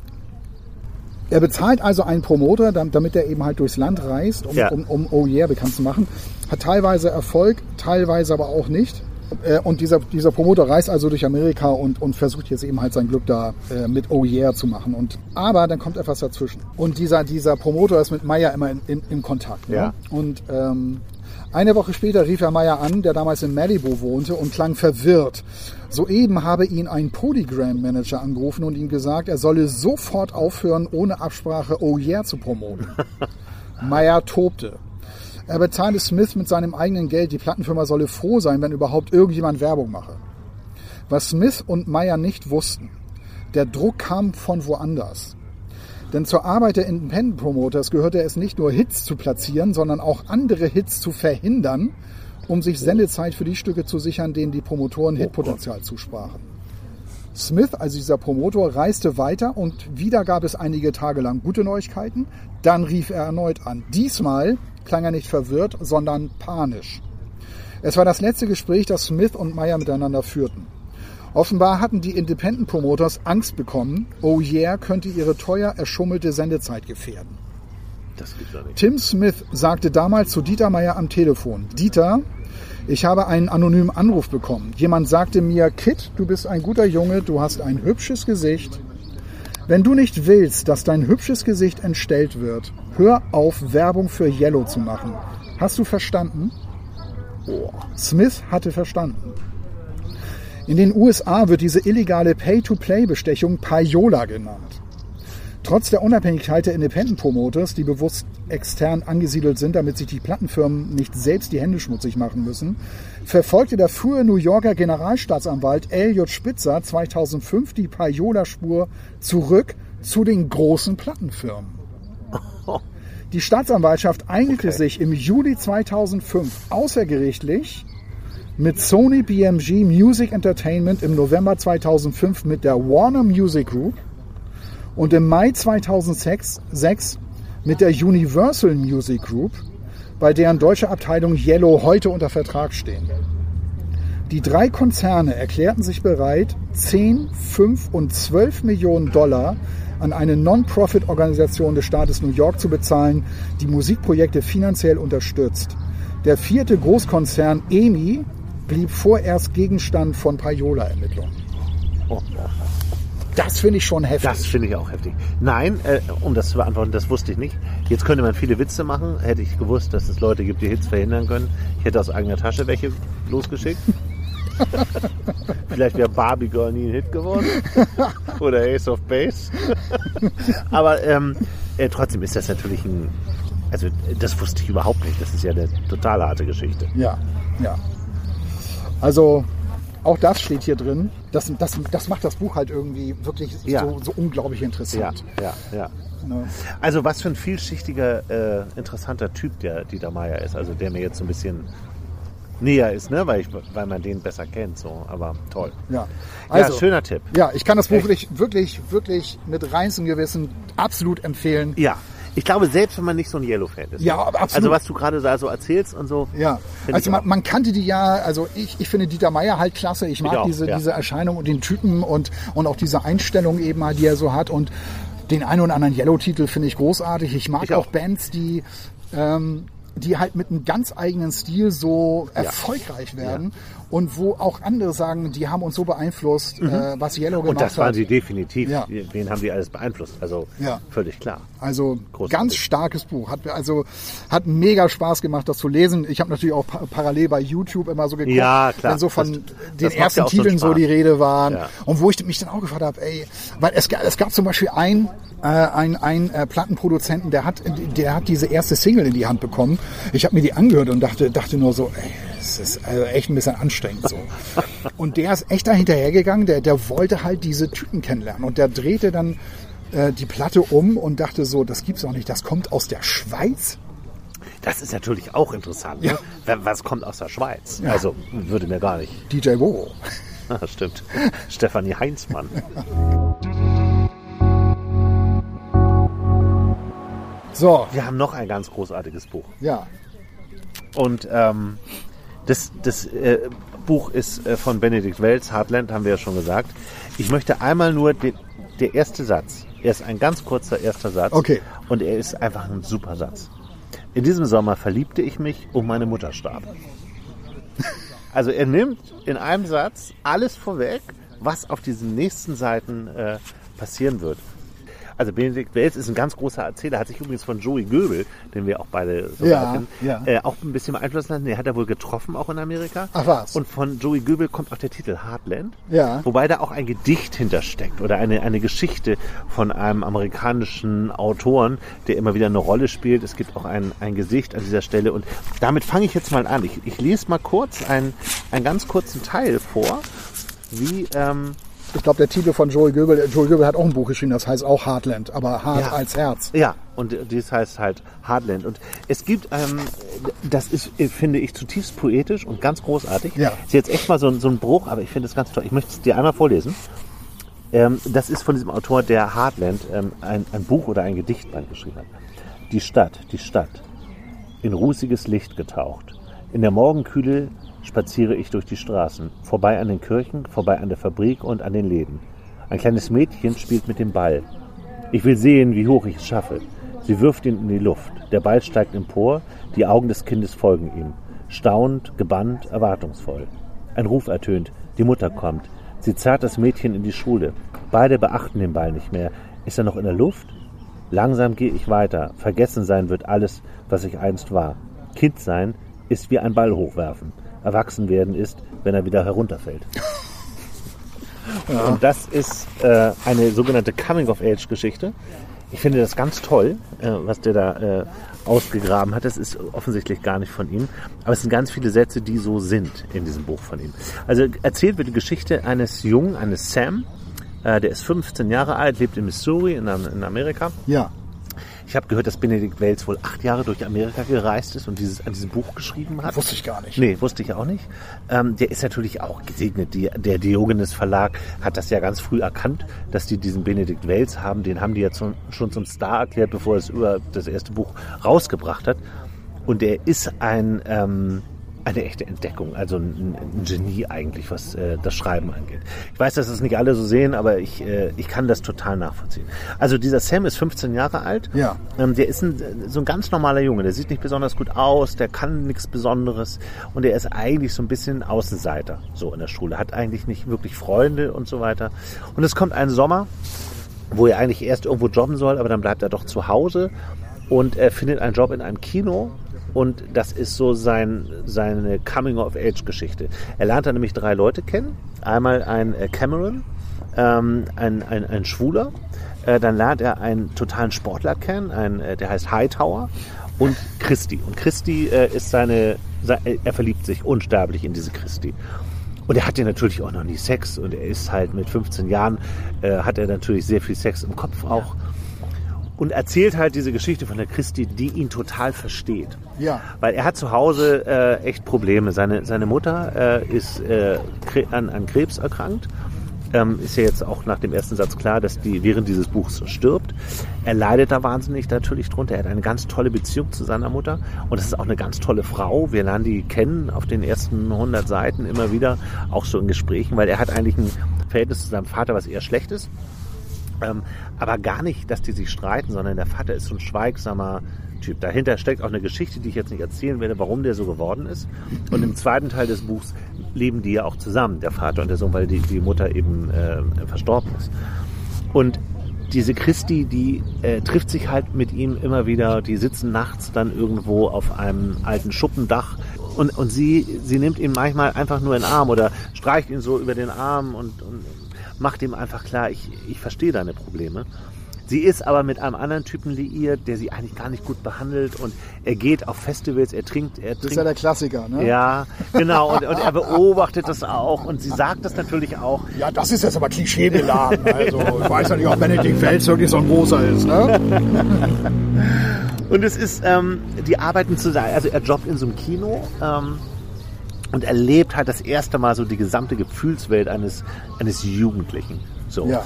B: er bezahlt also einen Promoter, dam- damit er eben halt durchs Land reist, um,
A: Ja.
B: um, um Oh Yeah bekannt zu machen. Hat teilweise Erfolg, teilweise aber auch nicht. Äh, und dieser, dieser Promoter reist also durch Amerika und, und versucht jetzt eben halt sein Glück da äh, mit Oh Yeah zu machen. Und, aber dann kommt etwas dazwischen. Und dieser, dieser Promoter ist mit Meyer immer in, in, in Kontakt. Ne?
A: Ja.
B: Und ähm, eine Woche später rief er Meyer an, der damals in Malibu wohnte und klang verwirrt. Soeben habe ihn ein Polygram-Manager angerufen und ihm gesagt, er solle sofort aufhören, ohne Absprache Oh Yeah zu promoten. Meyer tobte. Er bezahle Smith mit seinem eigenen Geld. Die Plattenfirma solle froh sein, wenn überhaupt irgendjemand Werbung mache. Was Smith und Meyer nicht wussten, der Druck kam von woanders. Denn zur Arbeit der Independent Promoters gehörte es nicht nur Hits zu platzieren, sondern auch andere Hits zu verhindern, um sich Sendezeit für die Stücke zu sichern, denen die Promotoren Hitpotenzial zusprachen. Smith, also dieser Promotor, reiste weiter und wieder gab es einige Tage lang gute Neuigkeiten. Dann rief er erneut an. Diesmal klang er nicht verwirrt, sondern panisch. Es war das letzte Gespräch, das Smith und Meyer miteinander führten. Offenbar hatten die Independent Promoters Angst bekommen, Oh Yeah könnte ihre teuer erschummelte Sendezeit gefährden.
A: Das gibt's nicht.
B: Tim Smith sagte damals zu Dieter Meyer am Telefon, Dieter, ich habe einen anonymen Anruf bekommen. Jemand sagte mir, Kit, du bist ein guter Junge, du hast ein hübsches Gesicht. Wenn du nicht willst, dass dein hübsches Gesicht entstellt wird, hör auf, Werbung für Yellow zu machen. Hast du verstanden? Oh. Smith hatte verstanden. In den USA wird diese illegale Pay-to-Play-Bestechung Payola genannt. Trotz der Unabhängigkeit der Independent Promoters, die bewusst extern angesiedelt sind, damit sich die Plattenfirmen nicht selbst die Hände schmutzig machen müssen, verfolgte der frühe New Yorker Generalstaatsanwalt Elliot Spitzer 2005 die Payola-Spur zurück zu den großen Plattenfirmen. Die Staatsanwaltschaft einigte
A: Okay.
B: sich im Juli 2005 außergerichtlich mit Sony BMG Music Entertainment im November 2005 mit der Warner Music Group und im Mai 2006 sechs mit der Universal Music Group, bei deren deutsche Abteilung Yellow heute unter Vertrag stehen. Die drei Konzerne erklärten sich bereit, 10, 5 und 12 Millionen Dollar an eine Non-Profit-Organisation des Staates New York zu bezahlen, die Musikprojekte finanziell unterstützt. Der vierte Großkonzern EMI blieb vorerst Gegenstand von Payola-Ermittlungen.
A: Oh.
B: Das finde ich schon heftig.
A: Das finde ich auch heftig. Nein, äh, um das zu beantworten, das wusste ich nicht. Jetzt könnte man viele Witze machen. Hätte ich gewusst, dass es Leute gibt, die Hits verhindern können. Ich hätte aus eigener Tasche welche losgeschickt. Vielleicht wäre Barbie Girl nie ein Hit geworden. Oder Ace of Base. Aber ähm, äh, trotzdem ist das natürlich ein. Also, das wusste ich überhaupt nicht. Das ist ja eine total harte Geschichte.
B: Ja, ja. Also auch das steht hier drin. Das, das, das macht das Buch halt irgendwie wirklich
A: Ja.
B: so, so unglaublich
A: Ja,
B: interessant.
A: ja, ja.
B: Ne?
A: Also was für ein vielschichtiger, äh, interessanter Typ der Dieter Meier ist. Also der mir jetzt so ein bisschen näher ist, ne? weil, ich, weil man den besser kennt. So. Aber toll.
B: Ja. Also,
A: ja, schöner Tipp.
B: ja, ich kann das Buch
A: Echt?
B: wirklich, wirklich, wirklich mit reinstem Gewissen absolut empfehlen.
A: Ja. Ich glaube, selbst wenn man nicht so ein Yellow-Fan ist.
B: Ja, absolut.
A: Also was du gerade da so erzählst und so.
B: Ja, also
A: ich
B: man, man kannte die ja, also ich, ich finde Dieter Meier halt klasse. Ich mag
A: auch,
B: diese,
A: ja.
B: diese Erscheinung und den Typen und, und auch diese Einstellung eben halt, die er so hat. Und den einen oder anderen Yellow-Titel finde ich großartig. Ich mag
A: Ich
B: auch.
A: auch.
B: Bands, die, ähm, die halt mit einem ganz eigenen Stil so erfolgreich werden und wo auch andere sagen, die haben uns so beeinflusst, äh, was Yellow gemacht
A: Mhm. Und das waren
B: hat.
A: sie definitiv.
B: Ja.
A: Wen haben die alles beeinflusst? Also
B: Ja.
A: völlig klar.
B: Also
A: Großartig.
B: ganz starkes Buch. Hat also hat mega Spaß gemacht, das zu lesen. Ich habe natürlich auch pa parallel bei YouTube immer so geguckt,
A: Ja, klar.
B: wenn so von
A: Das-
B: den
A: das
B: ersten
A: ja einen
B: Titeln so die Rede waren.
A: Ja.
B: Und wo ich mich dann auch gefragt habe, ey, weil es, es gab zum Beispiel ein äh, ein, ein äh, Plattenproduzenten, der hat der hat diese erste Single in die Hand bekommen. Ich habe mir die angehört und dachte dachte nur so, ey, es ist also echt ein bisschen anstrengend so. Und der ist echt da hinterhergegangen, der, der wollte halt diese Typen kennenlernen. Und der drehte dann äh, die Platte um und dachte so, das gibt's auch nicht, das kommt aus der Schweiz.
A: Das ist natürlich auch interessant.
B: Ja.
A: Ne? Was kommt aus der Schweiz?
B: Ja.
A: Also würde mir gar nicht.
B: DJ Wowo.
A: Ah, Stimmt. Stefanie Heinzmann.
B: So,
A: Wir haben noch ein ganz großartiges Buch.
B: ja.
A: Und ähm, das, das äh, Buch ist äh, von Benedikt Welz, Heartland, haben wir ja schon gesagt. Ich möchte einmal nur den, der erste Satz. Er ist ein ganz kurzer erster Satz.
B: Okay.
A: Und er ist einfach ein super Satz. In diesem Sommer verliebte ich mich und meine Mutter starb. Also er nimmt in einem Satz alles vorweg, was auf diesen nächsten Seiten äh, passieren wird. Also Benedikt Wells ist ein ganz großer Erzähler, hat sich übrigens von Joey Goebel, den wir auch beide so
B: Ja,
A: kennen,
B: ja.
A: Äh, auch ein bisschen beeinflusst lassen. Den hat er wohl getroffen, auch in Amerika.
B: Ach, was?
A: Und von Joey Goebel kommt auch der Titel Heartland.
B: Ja.
A: Wobei da auch ein Gedicht hintersteckt oder eine, eine Geschichte von einem amerikanischen Autoren, der immer wieder eine Rolle spielt. Es gibt auch ein, ein Gesicht an dieser Stelle. Und damit fange ich jetzt mal an. Ich, ich lese mal kurz einen, einen ganz kurzen Teil vor, wie... Ähm,
B: Ich glaube, der Titel von Joel Goebel, Joel Goebel hat auch ein Buch geschrieben, das heißt auch Heartland, aber hart
A: Ja.
B: als Herz.
A: Ja, und dies heißt halt Heartland. Und es gibt, ähm, das ist, äh, finde ich, zutiefst poetisch und ganz großartig.
B: Ja.
A: Ist jetzt echt mal so, ein- so ein Bruch, aber ich finde es ganz toll. Ich möchte es dir einmal vorlesen. Ähm, das ist von diesem Autor, der Heartland ähm, ein, ein Buch oder ein Gedichtband geschrieben hat. Die Stadt, die Stadt, in rußiges Licht getaucht. In der Morgenkühle spaziere ich durch die Straßen, vorbei an den Kirchen, vorbei an der Fabrik und an den Läden. Ein kleines Mädchen spielt mit dem Ball. Ich will sehen, wie hoch ich es schaffe. Sie wirft ihn in die Luft. Der Ball steigt empor, die Augen des Kindes folgen ihm. Staunend, gebannt, erwartungsvoll. Ein Ruf ertönt, die Mutter kommt. Sie zerrt das Mädchen in die Schule. Beide beachten den Ball nicht mehr. Ist er noch in der Luft? Langsam gehe ich weiter. Vergessen sein wird alles, was ich einst war. Kind sein ist wie ein Ball hochwerfen. Erwachsen werden ist, wenn er wieder herunterfällt. Und das ist äh, eine sogenannte Coming-of-Age-Geschichte. Ich finde das ganz toll, äh, was der da äh, ausgegraben hat. Das ist offensichtlich gar nicht von ihm. Aber es sind ganz viele Sätze, die so sind in diesem Buch von ihm. Also erzählt wird die Geschichte eines Jungen, eines Sam. Äh, der ist 15 Jahre alt, lebt in Missouri in, in Amerika.
B: Ja.
A: Ich habe gehört, dass Benedikt Wells wohl acht Jahre durch Amerika gereist ist und dieses, an diesem Buch geschrieben hat.
B: Wusste ich gar nicht.
A: Nee, wusste ich auch nicht. Ähm, der ist natürlich auch gesegnet. Die, der Diogenes Verlag hat das ja ganz früh erkannt, dass die diesen Benedikt Wells haben. Den haben die jetzt schon, schon zum Star erklärt, bevor es über das erste Buch rausgebracht hat. Und er ist ein, ähm, eine echte Entdeckung, also ein, ein Genie eigentlich, was äh, das Schreiben angeht. Ich weiß, dass das nicht alle so sehen, aber ich, äh, ich kann das total nachvollziehen. Also dieser Sam ist 15 Jahre alt.
B: Ja.
A: Ähm, der ist ein, so ein ganz normaler Junge. Der sieht nicht besonders gut aus, der kann nichts Besonderes und der ist eigentlich so ein bisschen Außenseiter so in der Schule. Hat eigentlich nicht wirklich Freunde und so weiter. Und es kommt ein Sommer, wo er eigentlich erst irgendwo jobben soll, aber dann bleibt er doch zu Hause und er findet einen Job in einem Kino. Und das ist so sein, seine Coming-of-Age-Geschichte. Er lernt da nämlich drei Leute kennen. Einmal ein äh, Cameron, ähm, ein, ein, ein Schwuler. Äh, dann lernt er einen totalen Sportler kennen, ein, äh, der heißt Hightower. Und Christi. Und Christi äh, ist seine, se- äh, er verliebt sich unsterblich in diese Christi. Und er hat ja natürlich auch noch nie Sex. Und er ist halt mit 15 Jahren, äh, hat er natürlich sehr viel Sex im Kopf auch. Und erzählt halt diese Geschichte von der Christi, die ihn total versteht.
B: Ja.
A: Weil er hat zu Hause äh, echt Probleme. Seine, seine Mutter äh, ist äh, an, an Krebs erkrankt. Ähm, ist ja jetzt auch nach dem ersten Satz klar, dass die während dieses Buchs stirbt. Er leidet da wahnsinnig natürlich drunter. Er hat eine ganz tolle Beziehung zu seiner Mutter und das ist auch eine ganz tolle Frau. Wir lernen die kennen auf den ersten 100 Seiten immer wieder, auch so in Gesprächen, weil er hat eigentlich ein Verhältnis zu seinem Vater, was eher schlecht ist. Ähm, aber gar nicht, dass die sich streiten, sondern der Vater ist so ein schweigsamer Typ. Dahinter steckt auch eine Geschichte, die ich jetzt nicht erzählen werde, warum der so geworden ist. Und im zweiten Teil des Buchs leben die ja auch zusammen, der Vater und der Sohn, weil die, die Mutter eben äh, verstorben ist. Und diese Christi, die äh, trifft sich halt mit ihm immer wieder, die sitzen nachts dann irgendwo auf einem alten Schuppendach und, und sie, sie nimmt ihn manchmal einfach nur in den Arm oder streicht ihn so über den Arm und, und macht ihm einfach klar, ich, ich verstehe deine Probleme. Sie ist aber mit einem anderen Typen liiert, der sie eigentlich gar nicht gut behandelt und er geht auf Festivals, er trinkt, er
B: Das ist ja
A: trinkt
B: der Klassiker, ne?
A: ja, genau. Und, und er beobachtet das auch und sie sagt das natürlich auch.
B: Ja, das ist jetzt aber klischeebeladen. Also, ich weiß ja nicht, ob Benedikt Wells wirklich so ein großer ist, ne?
A: Und es ist, ähm, die arbeiten zusammen, also er jobbt in so einem Kino ähm, und erlebt halt das erste Mal so die gesamte Gefühlswelt eines, eines Jugendlichen. So.
B: Ja.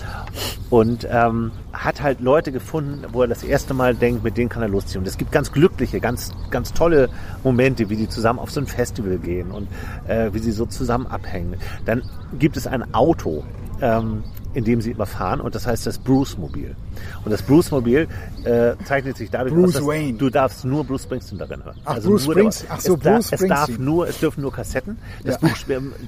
A: Und ähm, hat halt Leute gefunden, wo er das erste Mal denkt, mit denen kann er losziehen. Und es gibt ganz glückliche, ganz, ganz tolle Momente, wie die zusammen auf so ein Festival gehen und äh, wie sie so zusammen abhängen. Dann gibt es ein Auto, ähm, in dem sie immer fahren und das heißt das Bruce Mobil. Und das Bruce Mobil äh, zeichnet sich dadurch
B: Bruce
A: aus,
B: Wayne.
A: du darfst nur Bruce Springsteen darin hören.
B: Ach, Bruce
A: nur
B: Springs-
A: der-
B: ach so,
A: es, da-
B: Bruce
A: es darf
B: Springsteen.
A: nur, es dürfen nur Kassetten. Das
B: Ja.
A: Buch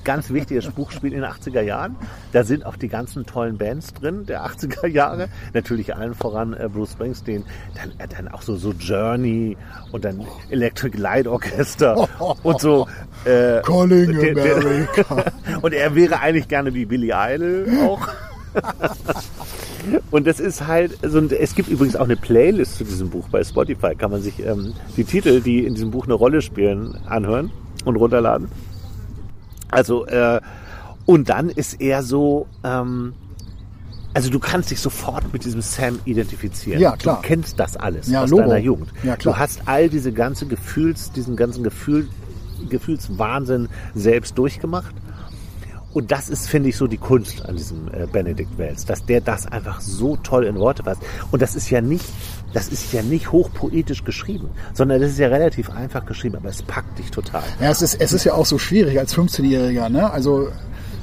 A: ganz wichtiges Buchspiel in den 80er Jahren. Da sind auch die ganzen tollen Bands drin der 80er Jahre. Natürlich allen voran äh, Bruce Springsteen. Dann, äh, dann auch so, so Journey und dann Electric Light Orchester und so. Äh,
B: Calling
A: der- der-
B: America.
A: und er wäre eigentlich gerne wie Billy Idol auch. Und das ist halt, so ein, es gibt übrigens auch eine Playlist zu diesem Buch bei Spotify. Kann man sich ähm, die Titel, die in diesem Buch eine Rolle spielen, anhören und runterladen. Also, äh, und dann ist er so, ähm, also du kannst dich sofort mit diesem Sam identifizieren.
B: Ja, klar.
A: Du kennst das alles
B: Ja,
A: aus
B: Logo.
A: deiner Jugend.
B: Ja, klar.
A: Du hast all diese ganze Gefühls, diesen ganzen Gefühl, Gefühlswahnsinn selbst durchgemacht. Und das ist, finde ich, so die Kunst an diesem äh, Benedict Wells, dass der das einfach so toll in Worte fasst. Und das ist ja nicht, das ist ja nicht hochpoetisch geschrieben, sondern das ist ja relativ einfach geschrieben, aber es packt dich total.
B: Ja, es ist, es ist ja auch so schwierig als 15-Jähriger, ne? Also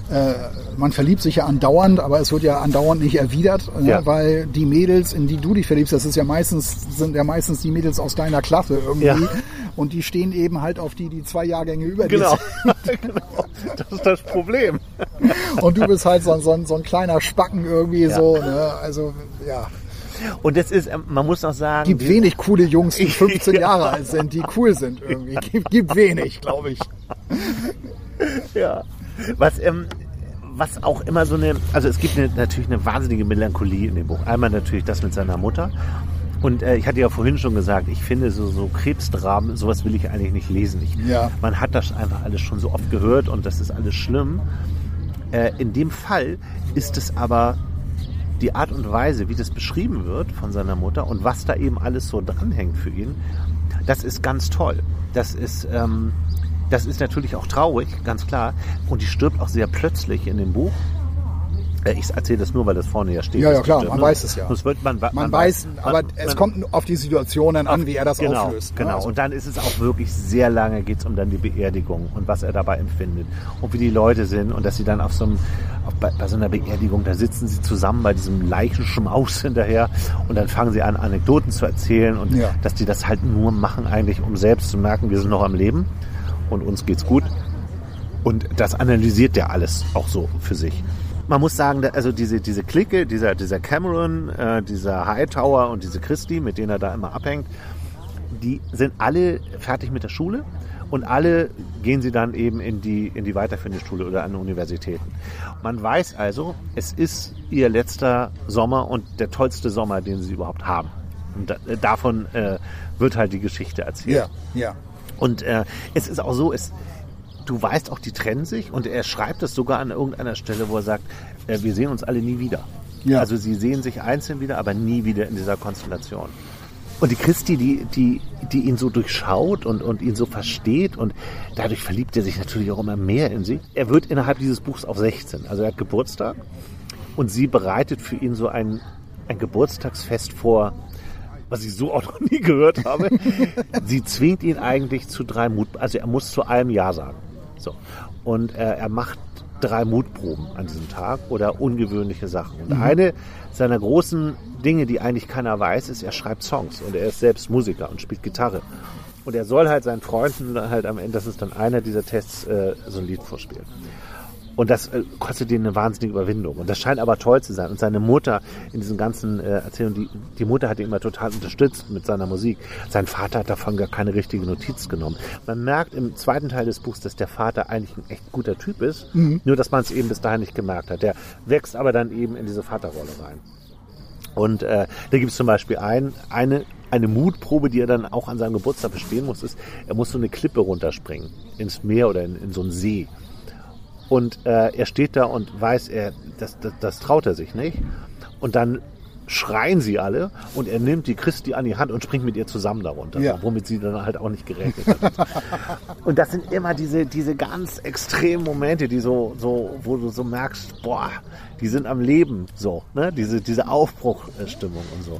B: äh, man verliebt sich ja andauernd, aber es wird ja andauernd nicht erwidert, ne?
A: Ja.
B: weil die Mädels, in die du dich verliebst, das ist ja meistens, sind ja meistens die Mädels aus deiner Klasse irgendwie.
A: Ja.
B: Und die stehen eben halt auf die, die zwei Jahrgänge über dir
A: Genau.
B: sind.
A: genau. Das ist das Problem.
B: Und du bist halt so, ein- so, so ein kleiner Spacken irgendwie
A: Ja.
B: so, ne? Also, ja.
A: Und das ist, ähm, man muss auch sagen,
B: Gibt wenig coole Jungs, die 15
A: Ja.
B: Jahre alt sind, die cool sind irgendwie. Gibt, gibt wenig, glaube ich.
A: Ja. Was, ähm, was auch immer so eine, also es gibt eine, natürlich eine wahnsinnige Melancholie in dem Buch. Einmal natürlich das mit seiner Mutter. Und äh, ich hatte ja vorhin schon gesagt, ich finde so, so Krebsdramen, sowas will ich eigentlich nicht lesen. Ich,
B: Ja.
A: Man hat das einfach alles schon so oft gehört und das ist alles schlimm. Äh, in dem Fall ist es aber die Art und Weise, wie das beschrieben wird von seiner Mutter und was da eben alles so dranhängt für ihn, das ist ganz toll. Das ist, ähm, das ist natürlich auch traurig, ganz klar. Und die stirbt auch sehr plötzlich in dem Buch. Äh, Ich erzähle das nur, weil das vorne ja steht.
B: Ja, ja, klar, man
A: ne?
B: weiß es ja.
A: Wird man, man,
B: Man weiß,
A: man-
B: aber es kommt auf die Situationen an, wie er das
A: genau,
B: auflöst. ne?
A: Genau,
B: Also-
A: und dann ist es auch wirklich sehr lange, geht es um dann die Beerdigung und was er dabei empfindet und wie die Leute sind und dass sie dann auf so einem, auf, bei, bei so einer Beerdigung, da sitzen sie zusammen bei diesem Leichenschmaus hinterher und dann fangen sie an, Anekdoten zu erzählen und
B: Ja.
A: dass die das halt nur machen eigentlich, um selbst zu merken, wir sind noch am Leben und uns geht's gut. Und das analysiert der alles auch so für sich. Man muss sagen, also diese, diese Clique, dieser, dieser Cameron, äh, dieser Hightower und diese Christie, mit denen er da immer abhängt, die sind alle fertig mit der Schule und alle gehen sie dann eben in die, in die weiterführende Schule oder an Universitäten. Man weiß also, es ist ihr letzter Sommer und der tollste Sommer, den sie überhaupt haben. Und da, davon äh, wird halt die Geschichte erzählt.
B: Ja, ja.
A: Und äh, es ist auch so, es, du weißt auch, die trennen sich und er schreibt es sogar an irgendeiner Stelle, wo er sagt, äh, wir sehen uns alle nie wieder.
B: Ja.
A: Also sie sehen sich einzeln wieder, aber nie wieder in dieser Konstellation. Und die Christi, die, die, die ihn so durchschaut und, und ihn so versteht und dadurch verliebt er sich natürlich auch immer mehr in sie. Er wird innerhalb dieses Buchs auf 16. Also er hat Geburtstag und sie bereitet für ihn so ein, ein Geburtstagsfest vor, was ich so auch noch nie gehört habe. sie zwingt ihn eigentlich zu drei Mut, also er muss zu allem Ja sagen. So. Und äh, er macht drei Mutproben an diesem Tag oder ungewöhnliche Sachen. Und eine seiner großen Dinge, die eigentlich keiner weiß, ist, er schreibt Songs und er ist selbst Musiker und spielt Gitarre. Und er soll halt seinen Freunden halt am Ende, das ist dann einer dieser Tests, äh, so ein Lied vorspielen. Und das äh, kostet ihn eine wahnsinnige Überwindung. Und das scheint aber toll zu sein. Und seine Mutter in diesen ganzen äh, Erzählungen, die, die Mutter hat ihn immer total unterstützt mit seiner Musik. Sein Vater hat davon gar keine richtige Notiz genommen. Man merkt im zweiten Teil des Buchs, dass der Vater eigentlich ein echt guter Typ ist. Nur, dass man es eben bis dahin nicht gemerkt hat. Der wächst aber dann eben in diese Vaterrolle rein. Und äh, da gibt es zum Beispiel ein, eine, eine Mutprobe, die er dann auch an seinem Geburtstag bestehen muss, ist, er muss so eine Klippe runterspringen ins Meer oder in, in so einen See. Und äh, er steht da und weiß, er, das, das, das traut er sich nicht. Und dann schreien sie alle und er nimmt die Christi an die Hand und springt mit ihr zusammen darunter,
B: Ja.
A: womit sie dann halt auch nicht gerechnet hat. und das sind immer diese, diese ganz extremen Momente, die so, so, wo du so merkst, boah, die sind am Leben so, ne? Diese, diese Aufbruchstimmung und so.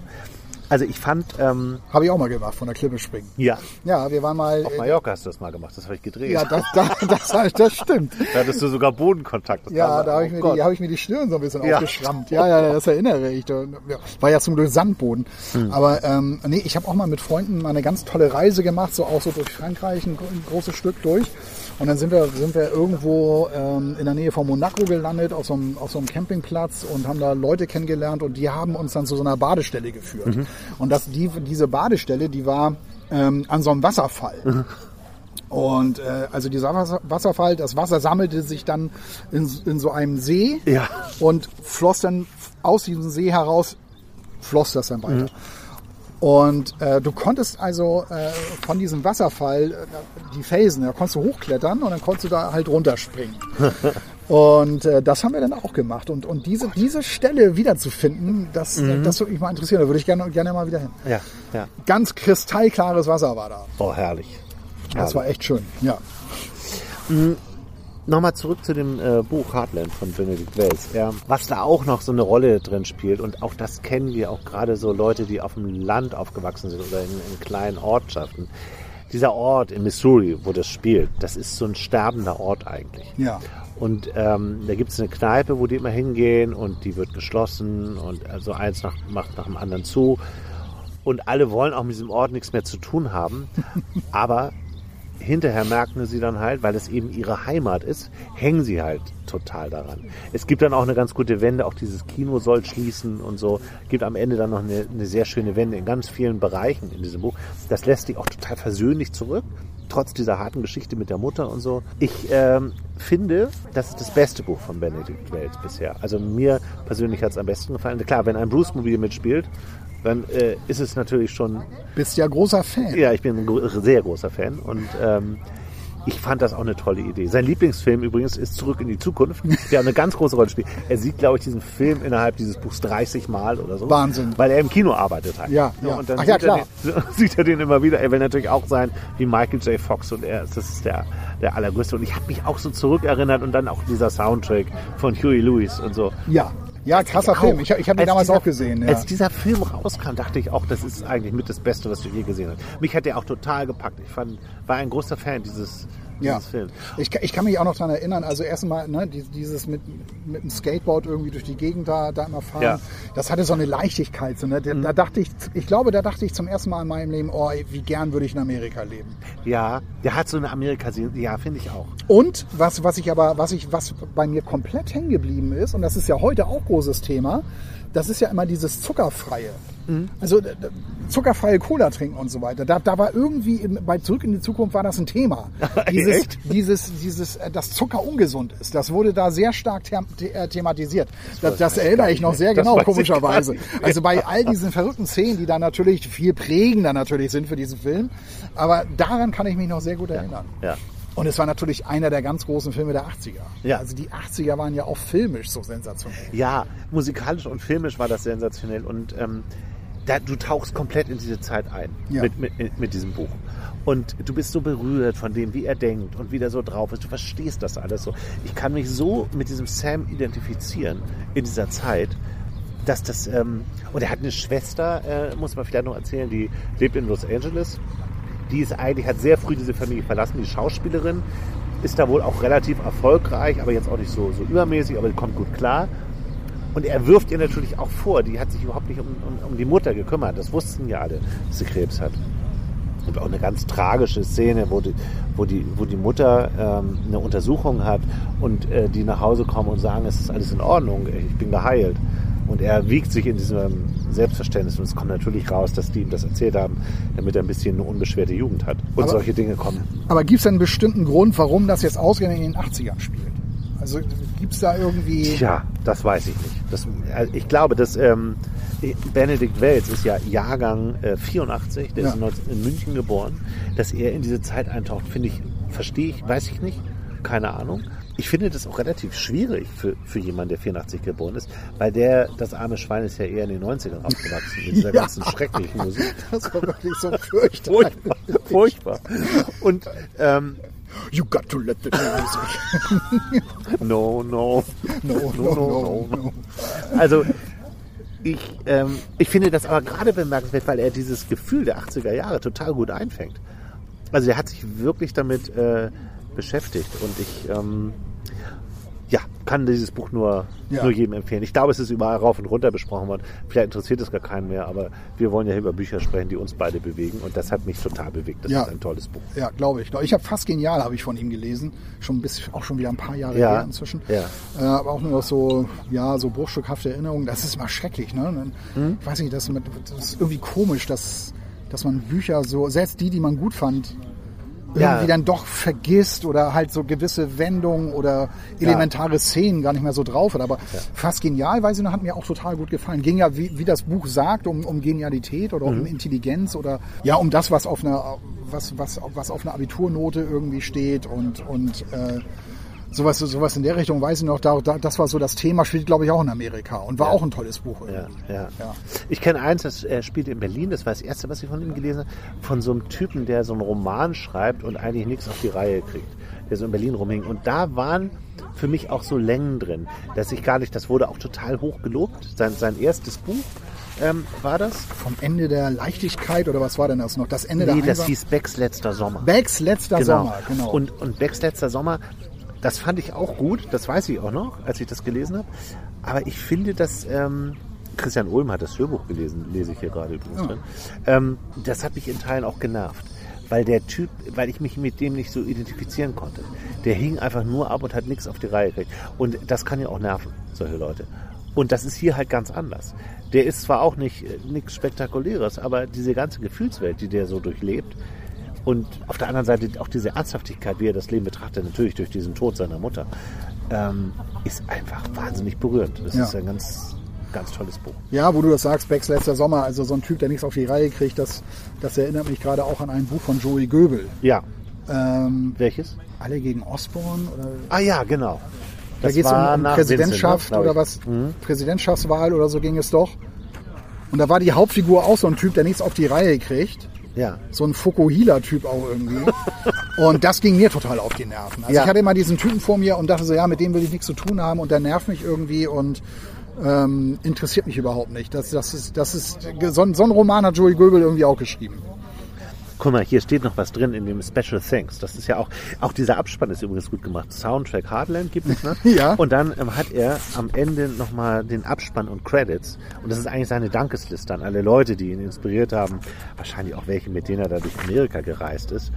A: Also ich fand, ähm,
B: Habe ich auch mal gemacht, von der Klippe springen.
A: ja,
B: Ja, wir waren mal.
A: auf Mallorca hast du das mal gemacht, das habe ich gedreht.
B: ja, das, das, das, das stimmt.
A: da hattest du sogar Bodenkontakt. Das
B: Ja, da habe ich,
A: oh
B: die- hab ich mir die Stirn so ein bisschen
A: Ja.
B: aufgeschrammt. Ja, ja, das erinnere ich. Da- ja, War ja zum Glück Sandboden.
A: Hm.
B: Aber ähm, nee, ich habe auch mal mit Freunden mal eine ganz tolle Reise gemacht, so auch so durch Frankreich, ein, ein großes Stück durch. Und dann sind wir, sind wir irgendwo ähm, in der Nähe von Monaco gelandet, auf so, einem, auf so einem Campingplatz und haben da Leute kennengelernt und die haben uns dann zu so einer Badestelle geführt.
A: Mhm.
B: Und das, die, diese Badestelle, die war ähm, an so einem Wasserfall.
A: Mhm.
B: Und äh, also dieser Wasser- Wasserfall, das Wasser sammelte sich dann in, in so einem See
A: Ja.
B: und floss dann aus diesem See heraus, floss das dann
A: Mhm.
B: Und äh, du konntest also äh, von diesem Wasserfall äh, die Felsen, da konntest du hochklettern und dann konntest du da halt runterspringen. und äh, das haben wir dann auch gemacht. Und, und diese, diese Stelle wiederzufinden, das,
A: Mhm.
B: das würde mich mal interessieren. Da würde ich gerne, gerne mal wieder hin.
A: Ja, ja.
B: Ganz kristallklares Wasser war da.
A: Oh, herrlich.
B: Das war echt schön. Ja.
A: Nochmal zurück zu dem äh, Buch Heartland von Benedict Wells. Ja, was da auch noch so eine Rolle drin spielt und auch das kennen wir auch gerade so Leute, die auf dem Land aufgewachsen sind oder in, in kleinen Ortschaften. Dieser Ort in Missouri, wo das spielt, das ist so ein sterbender Ort eigentlich.
B: Ja.
A: Und ähm, da gibt es eine Kneipe, wo die immer hingehen und die wird geschlossen und also eins nach, macht nach dem anderen zu. Und alle wollen auch mit diesem Ort nichts mehr zu tun haben. Aber hinterher merken sie dann halt, weil es eben ihre Heimat ist, hängen sie halt total daran. Es gibt dann auch eine ganz gute Wende, auch dieses Kino soll schließen und so. Gibt am Ende dann noch eine, eine sehr schöne Wende in ganz vielen Bereichen in diesem Buch. Das lässt dich auch total versöhnlich zurück, trotz dieser harten Geschichte mit der Mutter und so. Ich ähm, finde, das ist das beste Buch von Benedict Wells bisher. Also mir persönlich hat es am besten gefallen. Klar, wenn ein Bruce-Mobil mitspielt, dann äh, ist es natürlich schon
B: Bist ja großer Fan.
A: ja, ich bin ein gro- sehr großer Fan und ähm, ich fand das auch eine tolle Idee. Sein Lieblingsfilm übrigens ist Zurück in die Zukunft, der eine ganz große Rolle spielt. Er sieht, glaube ich, diesen Film innerhalb dieses Buchs 30 Mal oder so.
B: Wahnsinn.
A: Weil er im Kino arbeitet hat.
B: Ja, ja.
A: Und dann
B: Ach ja,
A: sieht, er den, sieht er den immer wieder. Er will natürlich auch sein wie Michael J. Fox und er ist, das ist der, der allergrößte. Und ich habe mich auch so zurückerinnert und dann auch dieser Soundtrack von Huey Lewis und so.
B: Ja, ja krasser
A: Auch.
B: Film. Ich, hab- ich habe ihn
A: Als
B: damals
A: dieser-
B: auch gesehen. Ja.
A: Als dieser Film rauskam, dachte ich auch, das ist eigentlich mit das Beste, was du je gesehen hast. Mich hat der auch total gepackt. Ich fand, war ein großer Fan dieses,
B: Ja. Ich, kann- ich kann mich auch noch daran erinnern, also erstmal ne, die- dieses mit, mit dem Skateboard irgendwie durch die Gegend da, da immer fahren,
A: Ja. Mhm.
B: das hatte so eine Leichtigkeit. So, ne? da, da dachte ich, ich glaube, da dachte ich zum ersten Mal in meinem Leben, oh, wie gern würde ich in Amerika leben.
A: Ja, der hat so eine amerika ja, finde ich auch.
B: Und was, was ich aber, was ich, was bei mir komplett hängen geblieben ist, und das ist ja heute auch großes Thema, das ist ja immer dieses Zuckerfreie.
A: Mhm.
B: Also zuckerfreie Cola trinken und so weiter. Da, da war irgendwie in, bei Zurück in die Zukunft war das ein Thema. Dieses,
A: Echt?
B: dieses, dieses, äh, dass Zucker ungesund ist. Das wurde da sehr stark the äh, thematisiert. Das, das erinnere ich noch sehr
A: Das
B: genau, komischerweise. Also bei all diesen verrückten Szenen, die da natürlich viel prägender natürlich sind für diesen Film. Aber daran kann ich mich noch sehr gut erinnern.
A: Ja.
B: Und es war natürlich einer der ganz großen Filme der 80er.
A: Ja.
B: Also die 80er waren ja auch filmisch so sensationell.
A: Ja, musikalisch und filmisch war das sensationell und ähm, da, du tauchst komplett in diese Zeit ein
B: Ja.
A: mit, mit, mit diesem Buch. Und du bist so berührt von dem, wie er denkt und wie der so drauf ist. Du verstehst das alles so. Ich kann mich so mit diesem Sam identifizieren in dieser Zeit, dass das. Ähm, und er hat eine Schwester, äh, muss man vielleicht noch erzählen, die lebt in Los Angeles. Die ist eigentlich, hat sehr früh diese Familie verlassen, die Schauspielerin. Ist da wohl auch relativ erfolgreich, aber jetzt auch nicht so, so übermäßig, aber die kommt gut klar. Und er wirft ihr natürlich auch vor, die hat sich überhaupt nicht um, um, um die Mutter gekümmert. Das wussten ja alle, dass sie Krebs hat. Und auch eine ganz tragische Szene, wo die, wo die, wo die Mutter ähm, eine Untersuchung hat und äh, die nach Hause kommen und sagen, es ist alles in Ordnung, ich bin geheilt. Und er wiegt sich in diesem Selbstverständnis und es kommt natürlich raus, dass die ihm das erzählt haben, damit er ein bisschen eine unbeschwerte Jugend hat. Und
B: Aber-
A: solche Dinge kommen.
B: Aber gibt es einen bestimmten Grund, warum das jetzt ausgerechnet in den 80ern spielt? Also gibt es da irgendwie...
A: Tja, das weiß ich nicht. Das, äh, ich glaube, dass ähm, Benedikt Welz ist ja Jahrgang äh, 84, der
B: Ja.
A: ist in 19 in München geboren. Dass er in diese Zeit eintaucht, finde ich, verstehe ich, weiß ich nicht, keine Ahnung. Ich finde das auch relativ schwierig für, für jemanden, der 84 geboren ist, weil der, das arme Schwein ist ja eher in den 90ern aufgewachsen, mit dieser
B: Ja.
A: ganzen schrecklichen Musik.
B: Das war wirklich so furchtbar.
A: Furchtbar, furchtbar. Und ähm,
B: You got to let the music.
A: no, no,
B: No,
A: No, no,
B: no.
A: Also, ich, ähm, ich finde das aber gerade bemerkenswert, weil er dieses Gefühl der 80er Jahre total gut einfängt. Also er hat sich wirklich damit äh, beschäftigt und ich ähm, ja, kann dieses Buch nur,
B: Ja.
A: nur jedem empfehlen. Ich glaube, es ist überall rauf und runter besprochen worden. Vielleicht interessiert es gar keinen mehr, aber wir wollen ja über Bücher sprechen, die uns beide bewegen und das hat mich total bewegt. Das
B: Ja.
A: ist ein tolles Buch.
B: Ja, glaube ich. Ich habe fast genial, habe ich von ihm gelesen. Schon bis auch schon wieder ein paar Jahre
A: Ja,
B: her inzwischen.
A: ja.
B: Äh, aber auch nur noch so, ja, so bruchstückhafte Erinnerungen. Das ist immer schrecklich, ne?
A: Hm?
B: Ich weiß nicht, das, das ist irgendwie komisch, dass, dass man Bücher so, selbst die, die man gut fand,
A: Ja.
B: irgendwie dann doch vergisst oder halt so gewisse Wendungen oder elementare Szenen gar nicht mehr so drauf hat. Aber fast genial, weiß ich noch, hat mir auch total gut gefallen. Ging ja, wie, wie das Buch sagt, um, um Genialität oder
A: Mhm.
B: um Intelligenz oder ja, um das, was auf einer, was, was, was auf einer Abiturnote irgendwie steht und, und äh, sowas, sowas in der Richtung, weiß ich noch, da, da, das war so das Thema, spielt glaube ich auch in Amerika und war auch ein tolles Buch.
A: Ja, ja.
B: Ja.
A: Ich kenne eins, das äh, spielt in Berlin, das war das erste, was ich von ihm gelesen habe, von so einem Typen, der so einen Roman schreibt und eigentlich nichts auf die Reihe kriegt, der so in Berlin rumhing. Und da waren für mich auch so Längen drin, dass ich gar nicht, das wurde auch total hoch gelobt, sein, sein erstes Buch ähm, war das.
B: Vom Ende der Leichtigkeit oder was war denn das noch? Das Ende
A: Nee,
B: der
A: das
B: Einsam-
A: hieß Becks letzter Sommer.
B: Becks letzter Sommer, genau.
A: Und, und Becks letzter Sommer, das fand ich auch gut, das weiß ich auch noch, als ich das gelesen habe. Aber ich finde, dass ähm, Christian Ulm hat das Hörbuch gelesen, lese ich hier gerade übrigens drin. Ähm, das hat mich in Teilen auch genervt. Weil der Typ, weil ich mich mit dem nicht so identifizieren konnte. Der hing einfach nur ab und hat nichts auf die Reihe gekriegt. Und das kann ja auch nerven, solche Leute. Und das ist hier halt ganz anders. Der ist zwar auch nicht äh, nichts Spektakuläres, aber diese ganze Gefühlswelt, die der so durchlebt, und auf der anderen Seite auch diese Ernsthaftigkeit, wie er das Leben betrachtet, natürlich durch diesen Tod seiner Mutter, ähm, ist einfach wahnsinnig berührend. Das
B: Ja.
A: ist ein ganz, ganz tolles Buch.
B: Ja, wo du das sagst, Becks letzter Sommer, also so ein Typ, der nichts auf die Reihe kriegt, das, das erinnert mich gerade auch an ein Buch von Joey Goebel.
A: Ja,
B: Ähm,
A: welches?
B: alle gegen Osborne oder
A: Ah ja, genau.
B: da geht es um, um Präsidentschaft
A: Vincent, ne,
B: oder was?
A: Mhm.
B: Präsidentschaftswahl oder so ging es doch. Und da war die Hauptfigur auch so ein Typ, der nichts auf die Reihe kriegt.
A: Ja.
B: So ein Fukuhila-Typ auch irgendwie. und das ging mir total auf die Nerven. Also
A: Ja.
B: ich hatte immer diesen Typen vor mir und dachte so, ja, mit dem will ich nichts zu tun haben und der nervt mich irgendwie und ähm, interessiert mich überhaupt nicht. Das, das ist, das ist, so, so ein Roman hat Joey Goebel irgendwie auch geschrieben.
A: Guck mal, hier steht noch was drin in dem Special Thanks. Das ist ja auch, auch dieser Abspann ist übrigens gut gemacht. Soundtrack Heartland gibt es, ne?
B: Ja.
A: Und dann ähm, hat er am Ende nochmal den Abspann und Credits. Und das ist eigentlich seine Dankesliste an alle Leute, die ihn inspiriert haben. Wahrscheinlich auch welche, mit denen er da durch Amerika gereist ist.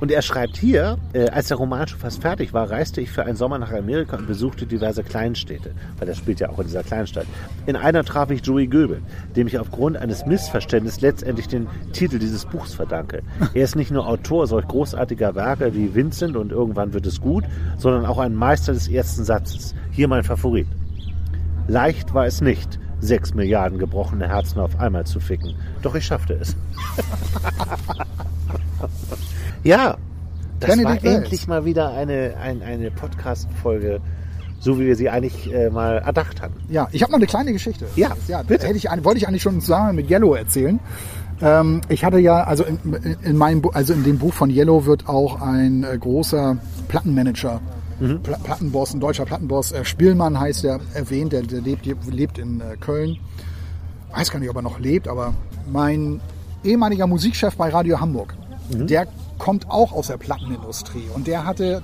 A: Und er schreibt hier, äh, als der Roman schon fast fertig war, reiste ich für einen Sommer nach Amerika und besuchte diverse Kleinstädte, weil das spielt ja auch in dieser Kleinstadt. In einer traf ich Joey Goebel, dem ich aufgrund eines Missverständnisses letztendlich den Titel dieses Buchs verdanke. Er ist nicht nur Autor solch großartiger Werke wie Vincent und Irgendwann wird es gut, sondern auch ein Meister des ersten Satzes. Hier mein Favorit. Leicht war es nicht, sechs Milliarden gebrochene Herzen auf einmal zu ficken. Doch ich schaffte es. ja, das
B: Benedict
A: war endlich mal wieder eine, ein, eine Podcast-Folge, so wie wir sie eigentlich äh, mal erdacht hatten.
B: Ja, ich habe noch eine kleine Geschichte.
A: Ja,
B: ja
A: bitte.
B: Hätte ich, wollte ich eigentlich schon zusammen mit Yellow erzählen. Ähm, ich hatte ja, also in, in meinem, also in dem Buch von Yellow wird auch ein äh, großer Plattenmanager,
A: Mhm.
B: Pla Plattenboss, ein deutscher Plattenboss, äh, Spielmann heißt der, erwähnt, der, der lebt, lebt in äh, Köln. Weiß gar nicht, ob er noch lebt, aber mein ehemaliger Musikchef bei Radio Hamburg,
A: Mhm.
B: der kommt auch aus der Plattenindustrie und der hatte,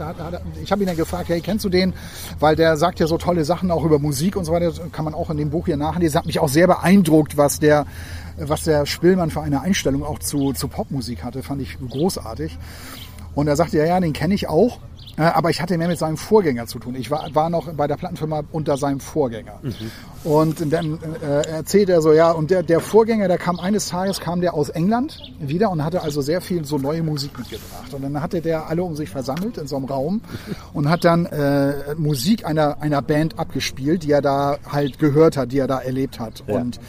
B: ich habe ihn dann gefragt, hey, kennst du den? Weil der sagt ja so tolle Sachen auch über Musik und so weiter, kann man auch in dem Buch hier nachlesen. Das hat mich auch sehr beeindruckt, was der, was der Spielmann für eine Einstellung auch zu, zu Popmusik hatte, fand ich großartig. Und er sagte, ja, ja, den kenne ich auch. Äh, Aber ich hatte mehr mit seinem Vorgänger zu tun. Ich war, war noch bei der Plattenfirma unter seinem Vorgänger. Und dann äh, erzählt er so, ja, und der, der Vorgänger, der kam eines Tages, kam der aus England wieder und hatte also sehr viel so neue Musik mitgebracht. Und dann hatte der alle um sich versammelt in so einem Raum und hat dann äh, Musik einer, einer Band abgespielt, die er da halt gehört hat, die er da erlebt hat.
A: Ja.
B: Und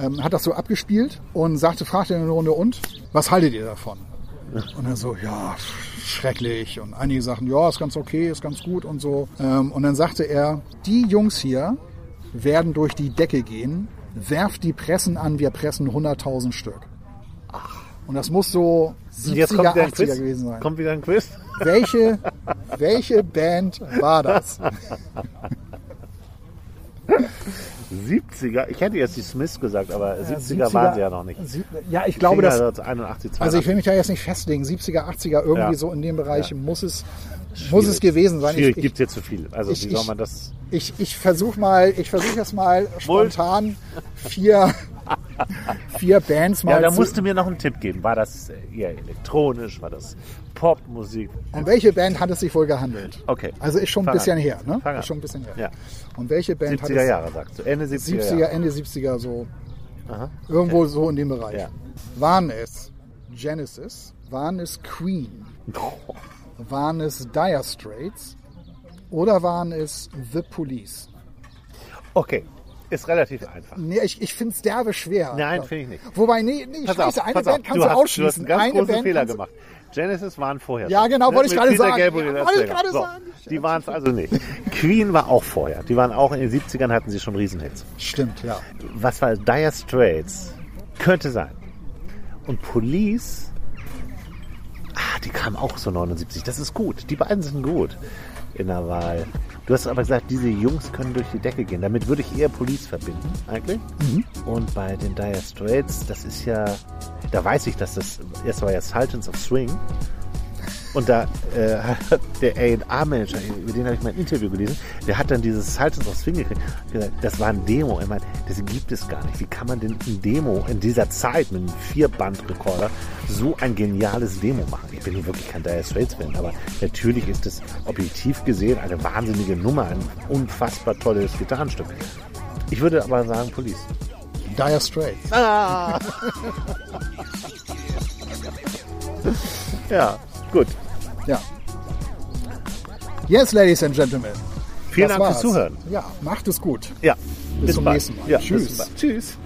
B: ähm, hat das so abgespielt und sagte, fragte in der Runde, und, was haltet ihr davon? Und er so, ja, schrecklich. Und einige sagten, ja, ist ganz okay, ist ganz gut und so. Ähm, und dann sagte er, die Jungs hier werden durch die Decke gehen, werft die Pressen an, wir pressen 100.000 Stück. Und das muss so
A: Und jetzt
B: 70er,
A: kommt wieder ein
B: 80er
A: Quiz.
B: gewesen sein.
A: Kommt wieder ein Quiz.
B: Welche, welche Band war das?
A: 70er? Ich hätte jetzt die Smiths gesagt, aber 70er,
B: 70er
A: waren sie ja noch nicht.
B: Sieb- Ja, ich glaube, dass.
A: 81, 82.
B: Also ich will mich da jetzt nicht festlegen. 70er, 80er, irgendwie
A: Ja.
B: so in dem Bereich muss es muss es gewesen sein.
A: Schwierig, gibt es jetzt zu viel. Also
B: ich-
A: wie soll man das...
B: ich, ich versuche mal, ich versuche jetzt mal spontan vier, vier Bands mal
A: Ja, da musst du mir noch einen Tipp geben. War das eher elektronisch? War das Popmusik?
B: Um welche Band hat es sich wohl gehandelt?
A: Okay.
B: Also ist schon ein
A: Fang
B: bisschen
A: an.
B: her, ne?
A: Fang an.
B: Ist schon ein bisschen her.
A: Ja.
B: Und welche Band hat
A: 70er
B: es?
A: Jahre, sagst du. Ende 70er,
B: 70er,
A: Jahre.
B: Ende 70er, so
A: Aha.
B: irgendwo so in dem Bereich.
A: Ja.
B: Waren es Genesis? Waren es Queen? Waren es Dire Straits? Oder waren es The Police?
A: Okay, ist relativ einfach.
B: Nee, ich, ich finde es derbe schwer.
A: Nein, finde ich nicht.
B: Wobei, nee, nee,
A: Pass
B: scheiße,
A: auf,
B: eine Band
A: auf.
B: kannst
A: du, hast, du hast
B: ausschließen.
A: einen ganz
B: eine
A: großen
B: Band
A: Fehler gemacht. Genesis waren vorher.
B: Ja, genau, wollte ich gerade sagen.
A: Gabriel
B: Ja, wollte ich gerade
A: so,
B: sagen.
A: Die waren es also nicht. Queen war auch vorher. Die waren auch in den 70ern, hatten sie schon Riesenhits.
B: Stimmt, ja.
A: Was war Dire Straits? Könnte sein. Und Police, ah, die kamen auch so 79. Das ist gut. Die beiden sind gut in der Wahl. Du hast aber gesagt, diese Jungs können durch die Decke gehen. Damit würde ich eher Police verbinden, eigentlich. Und bei den Dire Straits, das ist ja, da weiß ich, dass das, erst war ja Sultans of Swing. Und da äh, hat der A&R-Manager, über den habe ich mal ein Interview gelesen, der hat dann dieses Sultans of Swing gekriegt. und gesagt, Das war ein Demo. Er meint, das gibt es gar nicht. Wie kann man denn ein Demo in dieser Zeit mit einem Vierband-Rekorder so ein geniales Demo machen? Ich bin hier wirklich kein Dire Straits-Fan, aber natürlich ist es objektiv gesehen eine wahnsinnige Nummer, ein unfassbar tolles Gitarrenstück. Ich würde aber sagen Police.
B: Dire Straits.
A: Ja, gut.
B: Ja. Yes, ladies and gentlemen.
A: Vielen
B: Das
A: Dank fürs
B: war's.
A: Zuhören.
B: Ja, macht es gut.
A: Ja,
B: Bis zum
A: bald.
B: nächsten Mal.
A: Ja,
B: Tschüss.
A: Bis. Tschüss.